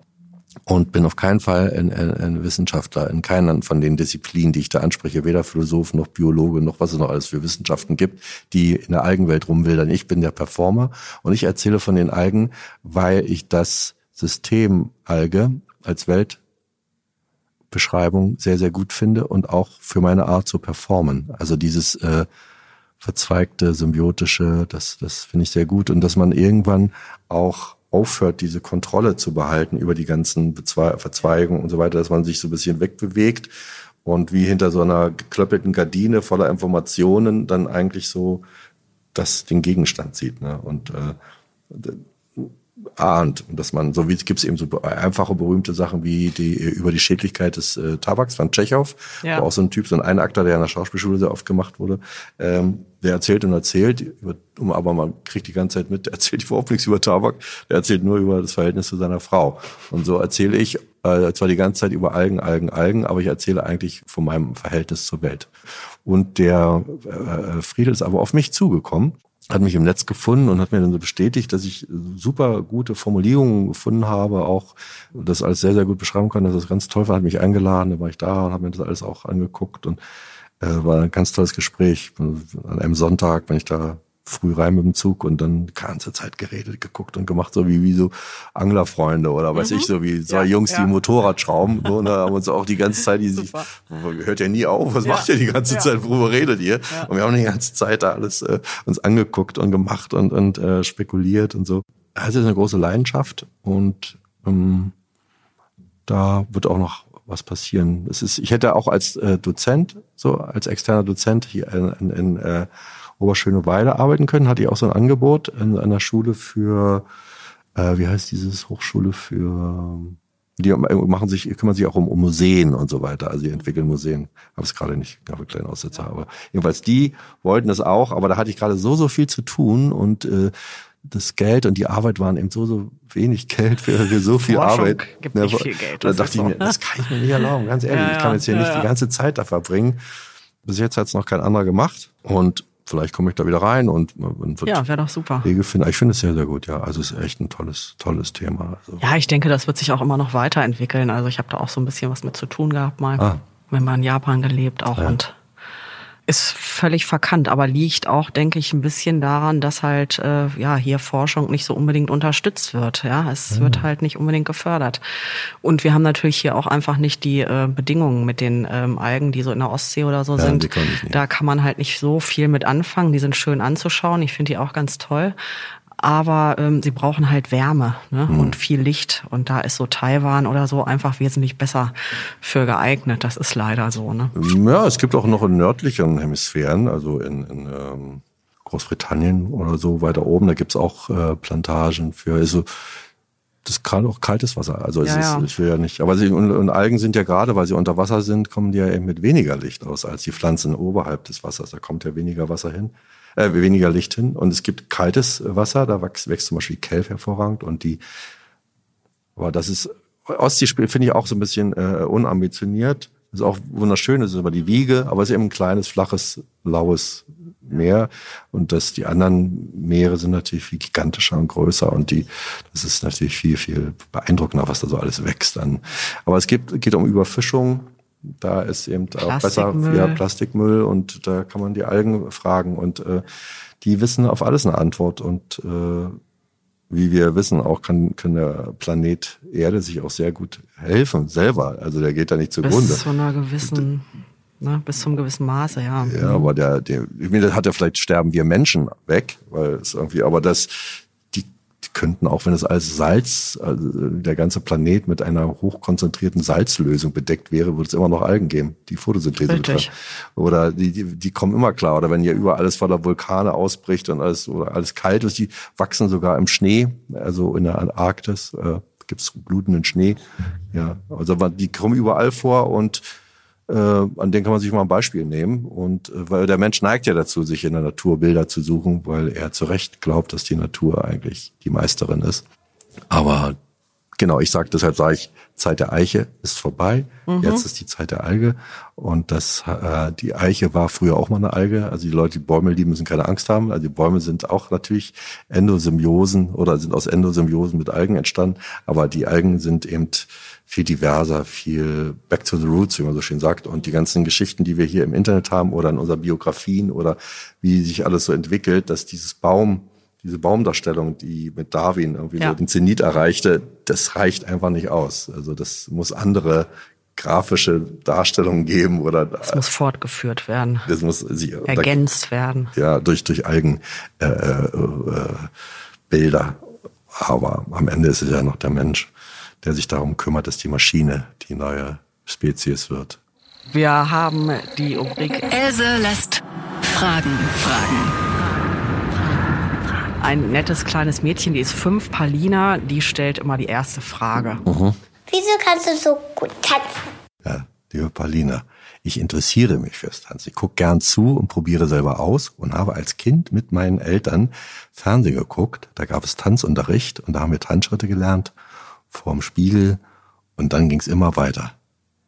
Und bin auf keinen Fall ein, ein, ein Wissenschaftler in keiner von den Disziplinen, die ich da anspreche, weder Philosoph noch Biologe noch was es noch alles für Wissenschaften gibt, die in der Algenwelt rumwildern. Ich bin der Performer und ich erzähle von den Algen, weil ich das System Alge als Weltbeschreibung sehr, sehr gut finde und auch für meine Art zu performen. Also dieses äh, verzweigte, symbiotische, das, das finde ich sehr gut und dass man irgendwann auch aufhört, diese Kontrolle zu behalten über die ganzen Verzweigungen und so weiter, dass man sich so ein bisschen wegbewegt und wie hinter so einer geklöppelten Gardine voller Informationen dann eigentlich so das den Gegenstand sieht. Ne? Und äh, ahnt und dass man so wie es gibt es eben so einfache berühmte Sachen wie die über die Schädlichkeit des äh, Tabaks von Tschechow, ja. auch so ein Typ, so ein Einakter, der in der Schauspielschule sehr oft gemacht wurde, ähm, der erzählt und erzählt, aber man kriegt die ganze Zeit mit, der erzählt überhaupt nichts über Tabak, der erzählt nur über das Verhältnis zu seiner Frau. Und so erzähle ich äh, zwar die ganze Zeit über Algen, Algen, Algen, aber ich erzähle eigentlich von meinem Verhältnis zur Welt. Und der äh, Friedel ist aber auf mich zugekommen hat mich im Netz gefunden und hat mir dann so bestätigt, dass ich super gute Formulierungen gefunden habe, auch das alles sehr, sehr gut beschreiben kann, dass das ganz toll war, hat mich eingeladen, da war ich da und habe mir das alles auch angeguckt und äh, war ein ganz tolles Gespräch. An einem Sonntag, wenn ich da früh rein mit dem Zug und dann die ganze Zeit geredet, geguckt und gemacht, so wie, wie so Anglerfreunde oder weiß mhm. ich, so wie zwei ja, Jungs, ja. die Motorrad schrauben. So, und da haben uns auch die ganze Zeit, die sich, hört ja nie auf, was ja. macht ihr die ganze Zeit, worüber redet ihr? Und wir haben die ganze Zeit da alles äh, uns angeguckt und gemacht und, und äh, spekuliert und so. Also ist eine große Leidenschaft und ähm, da wird auch noch was passieren. Es ist, ich hätte auch als äh, Dozent, so als externer Dozent hier in, in, in äh, Oberschöneweide arbeiten können, hatte ich auch so ein Angebot in einer Schule für, äh, wie heißt dieses Hochschule für, die machen sich, kümmern sich auch um, um Museen und so weiter. Also die entwickeln Museen. Habe es gerade nicht, gab einen kleinen Aussetzer. Aber jedenfalls die wollten das auch, aber da hatte ich gerade so, so viel zu tun und äh, das Geld und die Arbeit waren eben so, so wenig Geld für, für so viel Forschung Arbeit. Gibt nicht viel Geld, da dachte ich mir, das kann ich mir nicht erlauben, ganz ehrlich. Ja, ich kann jetzt hier ja, nicht ja. die ganze Zeit da verbringen. Bis jetzt hat es noch kein anderer gemacht. Und vielleicht komme ich da wieder rein und, und ja, wäre doch super. Wege finden. Ich finde es sehr, sehr gut, ja. Also es ist echt ein tolles, tolles Thema. Also. Ja, ich denke, das wird sich auch immer noch weiterentwickeln. Also ich habe da auch so ein bisschen was mit zu tun gehabt mal. Ah. Wenn man in Japan gelebt auch ja. und ist völlig verkannt, aber liegt auch, denke ich, ein bisschen daran, dass halt äh, ja hier Forschung nicht so unbedingt unterstützt wird. Ja, es mhm. wird halt nicht unbedingt gefördert. Und wir haben natürlich hier auch einfach nicht die äh, Bedingungen mit den ähm, Algen, die so in der Ostsee oder so ja, sind. Da kann man halt nicht so viel mit anfangen. Die sind schön anzuschauen. Ich finde die auch ganz toll aber ähm, sie brauchen halt Wärme ne? Mhm. und viel Licht. Und da ist so Taiwan oder so einfach wesentlich besser für geeignet. Das ist leider so. Ne? Ja, es gibt auch noch in nördlichen Hemisphären, also in, in ähm, Großbritannien oder so weiter oben, da gibt's auch äh, Plantagen für. Also das kann auch kaltes Wasser. Also es ja, ist, ja. ich will ja nicht. Aber sie und, und Algen sind ja gerade, weil sie unter Wasser sind, kommen die ja eben mit weniger Licht aus als die Pflanzen oberhalb des Wassers. Da kommt ja weniger Wasser hin äh, weniger Licht hin. Und es gibt kaltes Wasser, da wächst, wächst zum Beispiel Kelf hervorragend und die, aber das ist, Ostseespiel finde ich auch so ein bisschen äh, unambitioniert. ist auch wunderschön, ist aber die Wiege, aber es ist eben ein kleines, flaches, laues Meer. Und das, die anderen Meere sind natürlich viel gigantischer und größer und die, das ist natürlich viel, viel beeindruckender, was da so alles wächst dann. Aber es geht, geht um Überfischung da ist eben auch besser ja, Plastikmüll und da kann man die Algen fragen und äh, die wissen auf alles eine Antwort und äh, wie wir wissen, auch kann, kann der Planet Erde sich auch sehr gut helfen, selber. Also der geht da nicht zugrunde. Bis zu einer gewissen, ne, bis zum gewissen Maße, ja. Ja, aber der, der, ich meine, hat ja vielleicht sterben wir Menschen weg, weil es irgendwie, aber das, könnten auch, wenn es als Salz, also der ganze Planet mit einer hochkonzentrierten Salzlösung bedeckt wäre, würde es immer noch Algen geben, die Photosynthese betreiben. Oder die, die, die kommen immer klar. Oder wenn hier überall alles voller Vulkane ausbricht und alles oder alles kalt ist, die wachsen sogar im Schnee, also in der Antarktis äh, gibt es blutenden Schnee. Ja, also die kommen überall vor und äh, an denen kann man sich mal ein Beispiel nehmen. Und äh, weil der Mensch neigt ja dazu, sich in der Natur Bilder zu suchen, weil er zu Recht glaubt, dass die Natur eigentlich die Meisterin ist. Aber genau, ich sage deshalb sage ich, Zeit der Eiche ist vorbei. Mhm. Jetzt ist die Zeit der Alge. Und das, äh, die Eiche war früher auch mal eine Alge. Also die Leute, die Bäume lieben, müssen keine Angst haben. Also die Bäume sind auch natürlich Endosymbiosen oder sind aus Endosymbiosen mit Algen entstanden. Aber die Algen sind eben viel diverser, viel back to the roots, wie man so schön sagt. Und die ganzen Geschichten, die wir hier im Internet haben oder in unseren Biografien oder wie sich alles so entwickelt, dass dieses Baum diese Baumdarstellung, die mit Darwin irgendwie ja. so den Zenit erreichte, das reicht einfach nicht aus. Also das muss andere grafische Darstellungen geben oder das muss fortgeführt werden. Das muss sie, ergänzt da, werden. Ja, durch durch Algen äh, äh, äh, Bilder. Aber am Ende ist es ja noch der Mensch, der sich darum kümmert, dass die Maschine die neue Spezies wird. Wir haben die Rubrik Else lässt Fragen fragen ein nettes kleines Mädchen, die ist fünf, Palina, die stellt immer die erste Frage. Mhm. Wieso kannst du so gut tanzen? Ja, liebe Palina, ich interessiere mich fürs Tanzen. Ich gucke gern zu und probiere selber aus und habe als Kind mit meinen Eltern Fernsehen geguckt. Da gab es Tanzunterricht und da haben wir Tanzschritte gelernt vorm Spiegel und dann ging es immer weiter.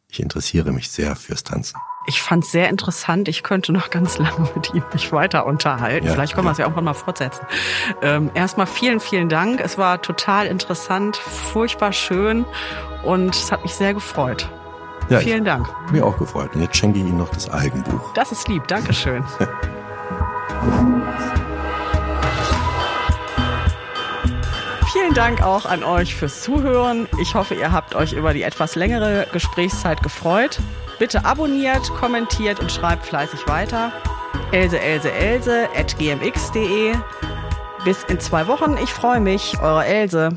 Ich interessiere mich sehr fürs Tanzen. Ich fand es sehr interessant. Ich könnte noch ganz lange mit ihm mich weiter unterhalten. Ja, Vielleicht können wir es ja irgendwann mal fortsetzen. Ähm, erstmal vielen, vielen Dank. Es war total interessant, furchtbar schön und es hat mich sehr gefreut. Ja, vielen Dank. Mir auch gefreut. Und jetzt schenke ich Ihnen noch das Eigenbuch. Das ist lieb. Dankeschön. *laughs* Vielen Dank auch an euch fürs Zuhören. Ich hoffe, ihr habt euch über die etwas längere Gesprächszeit gefreut. Bitte abonniert, kommentiert und schreibt fleißig weiter. Else, Else, Else at gmx.de. Bis in zwei Wochen. Ich freue mich. Eure Else.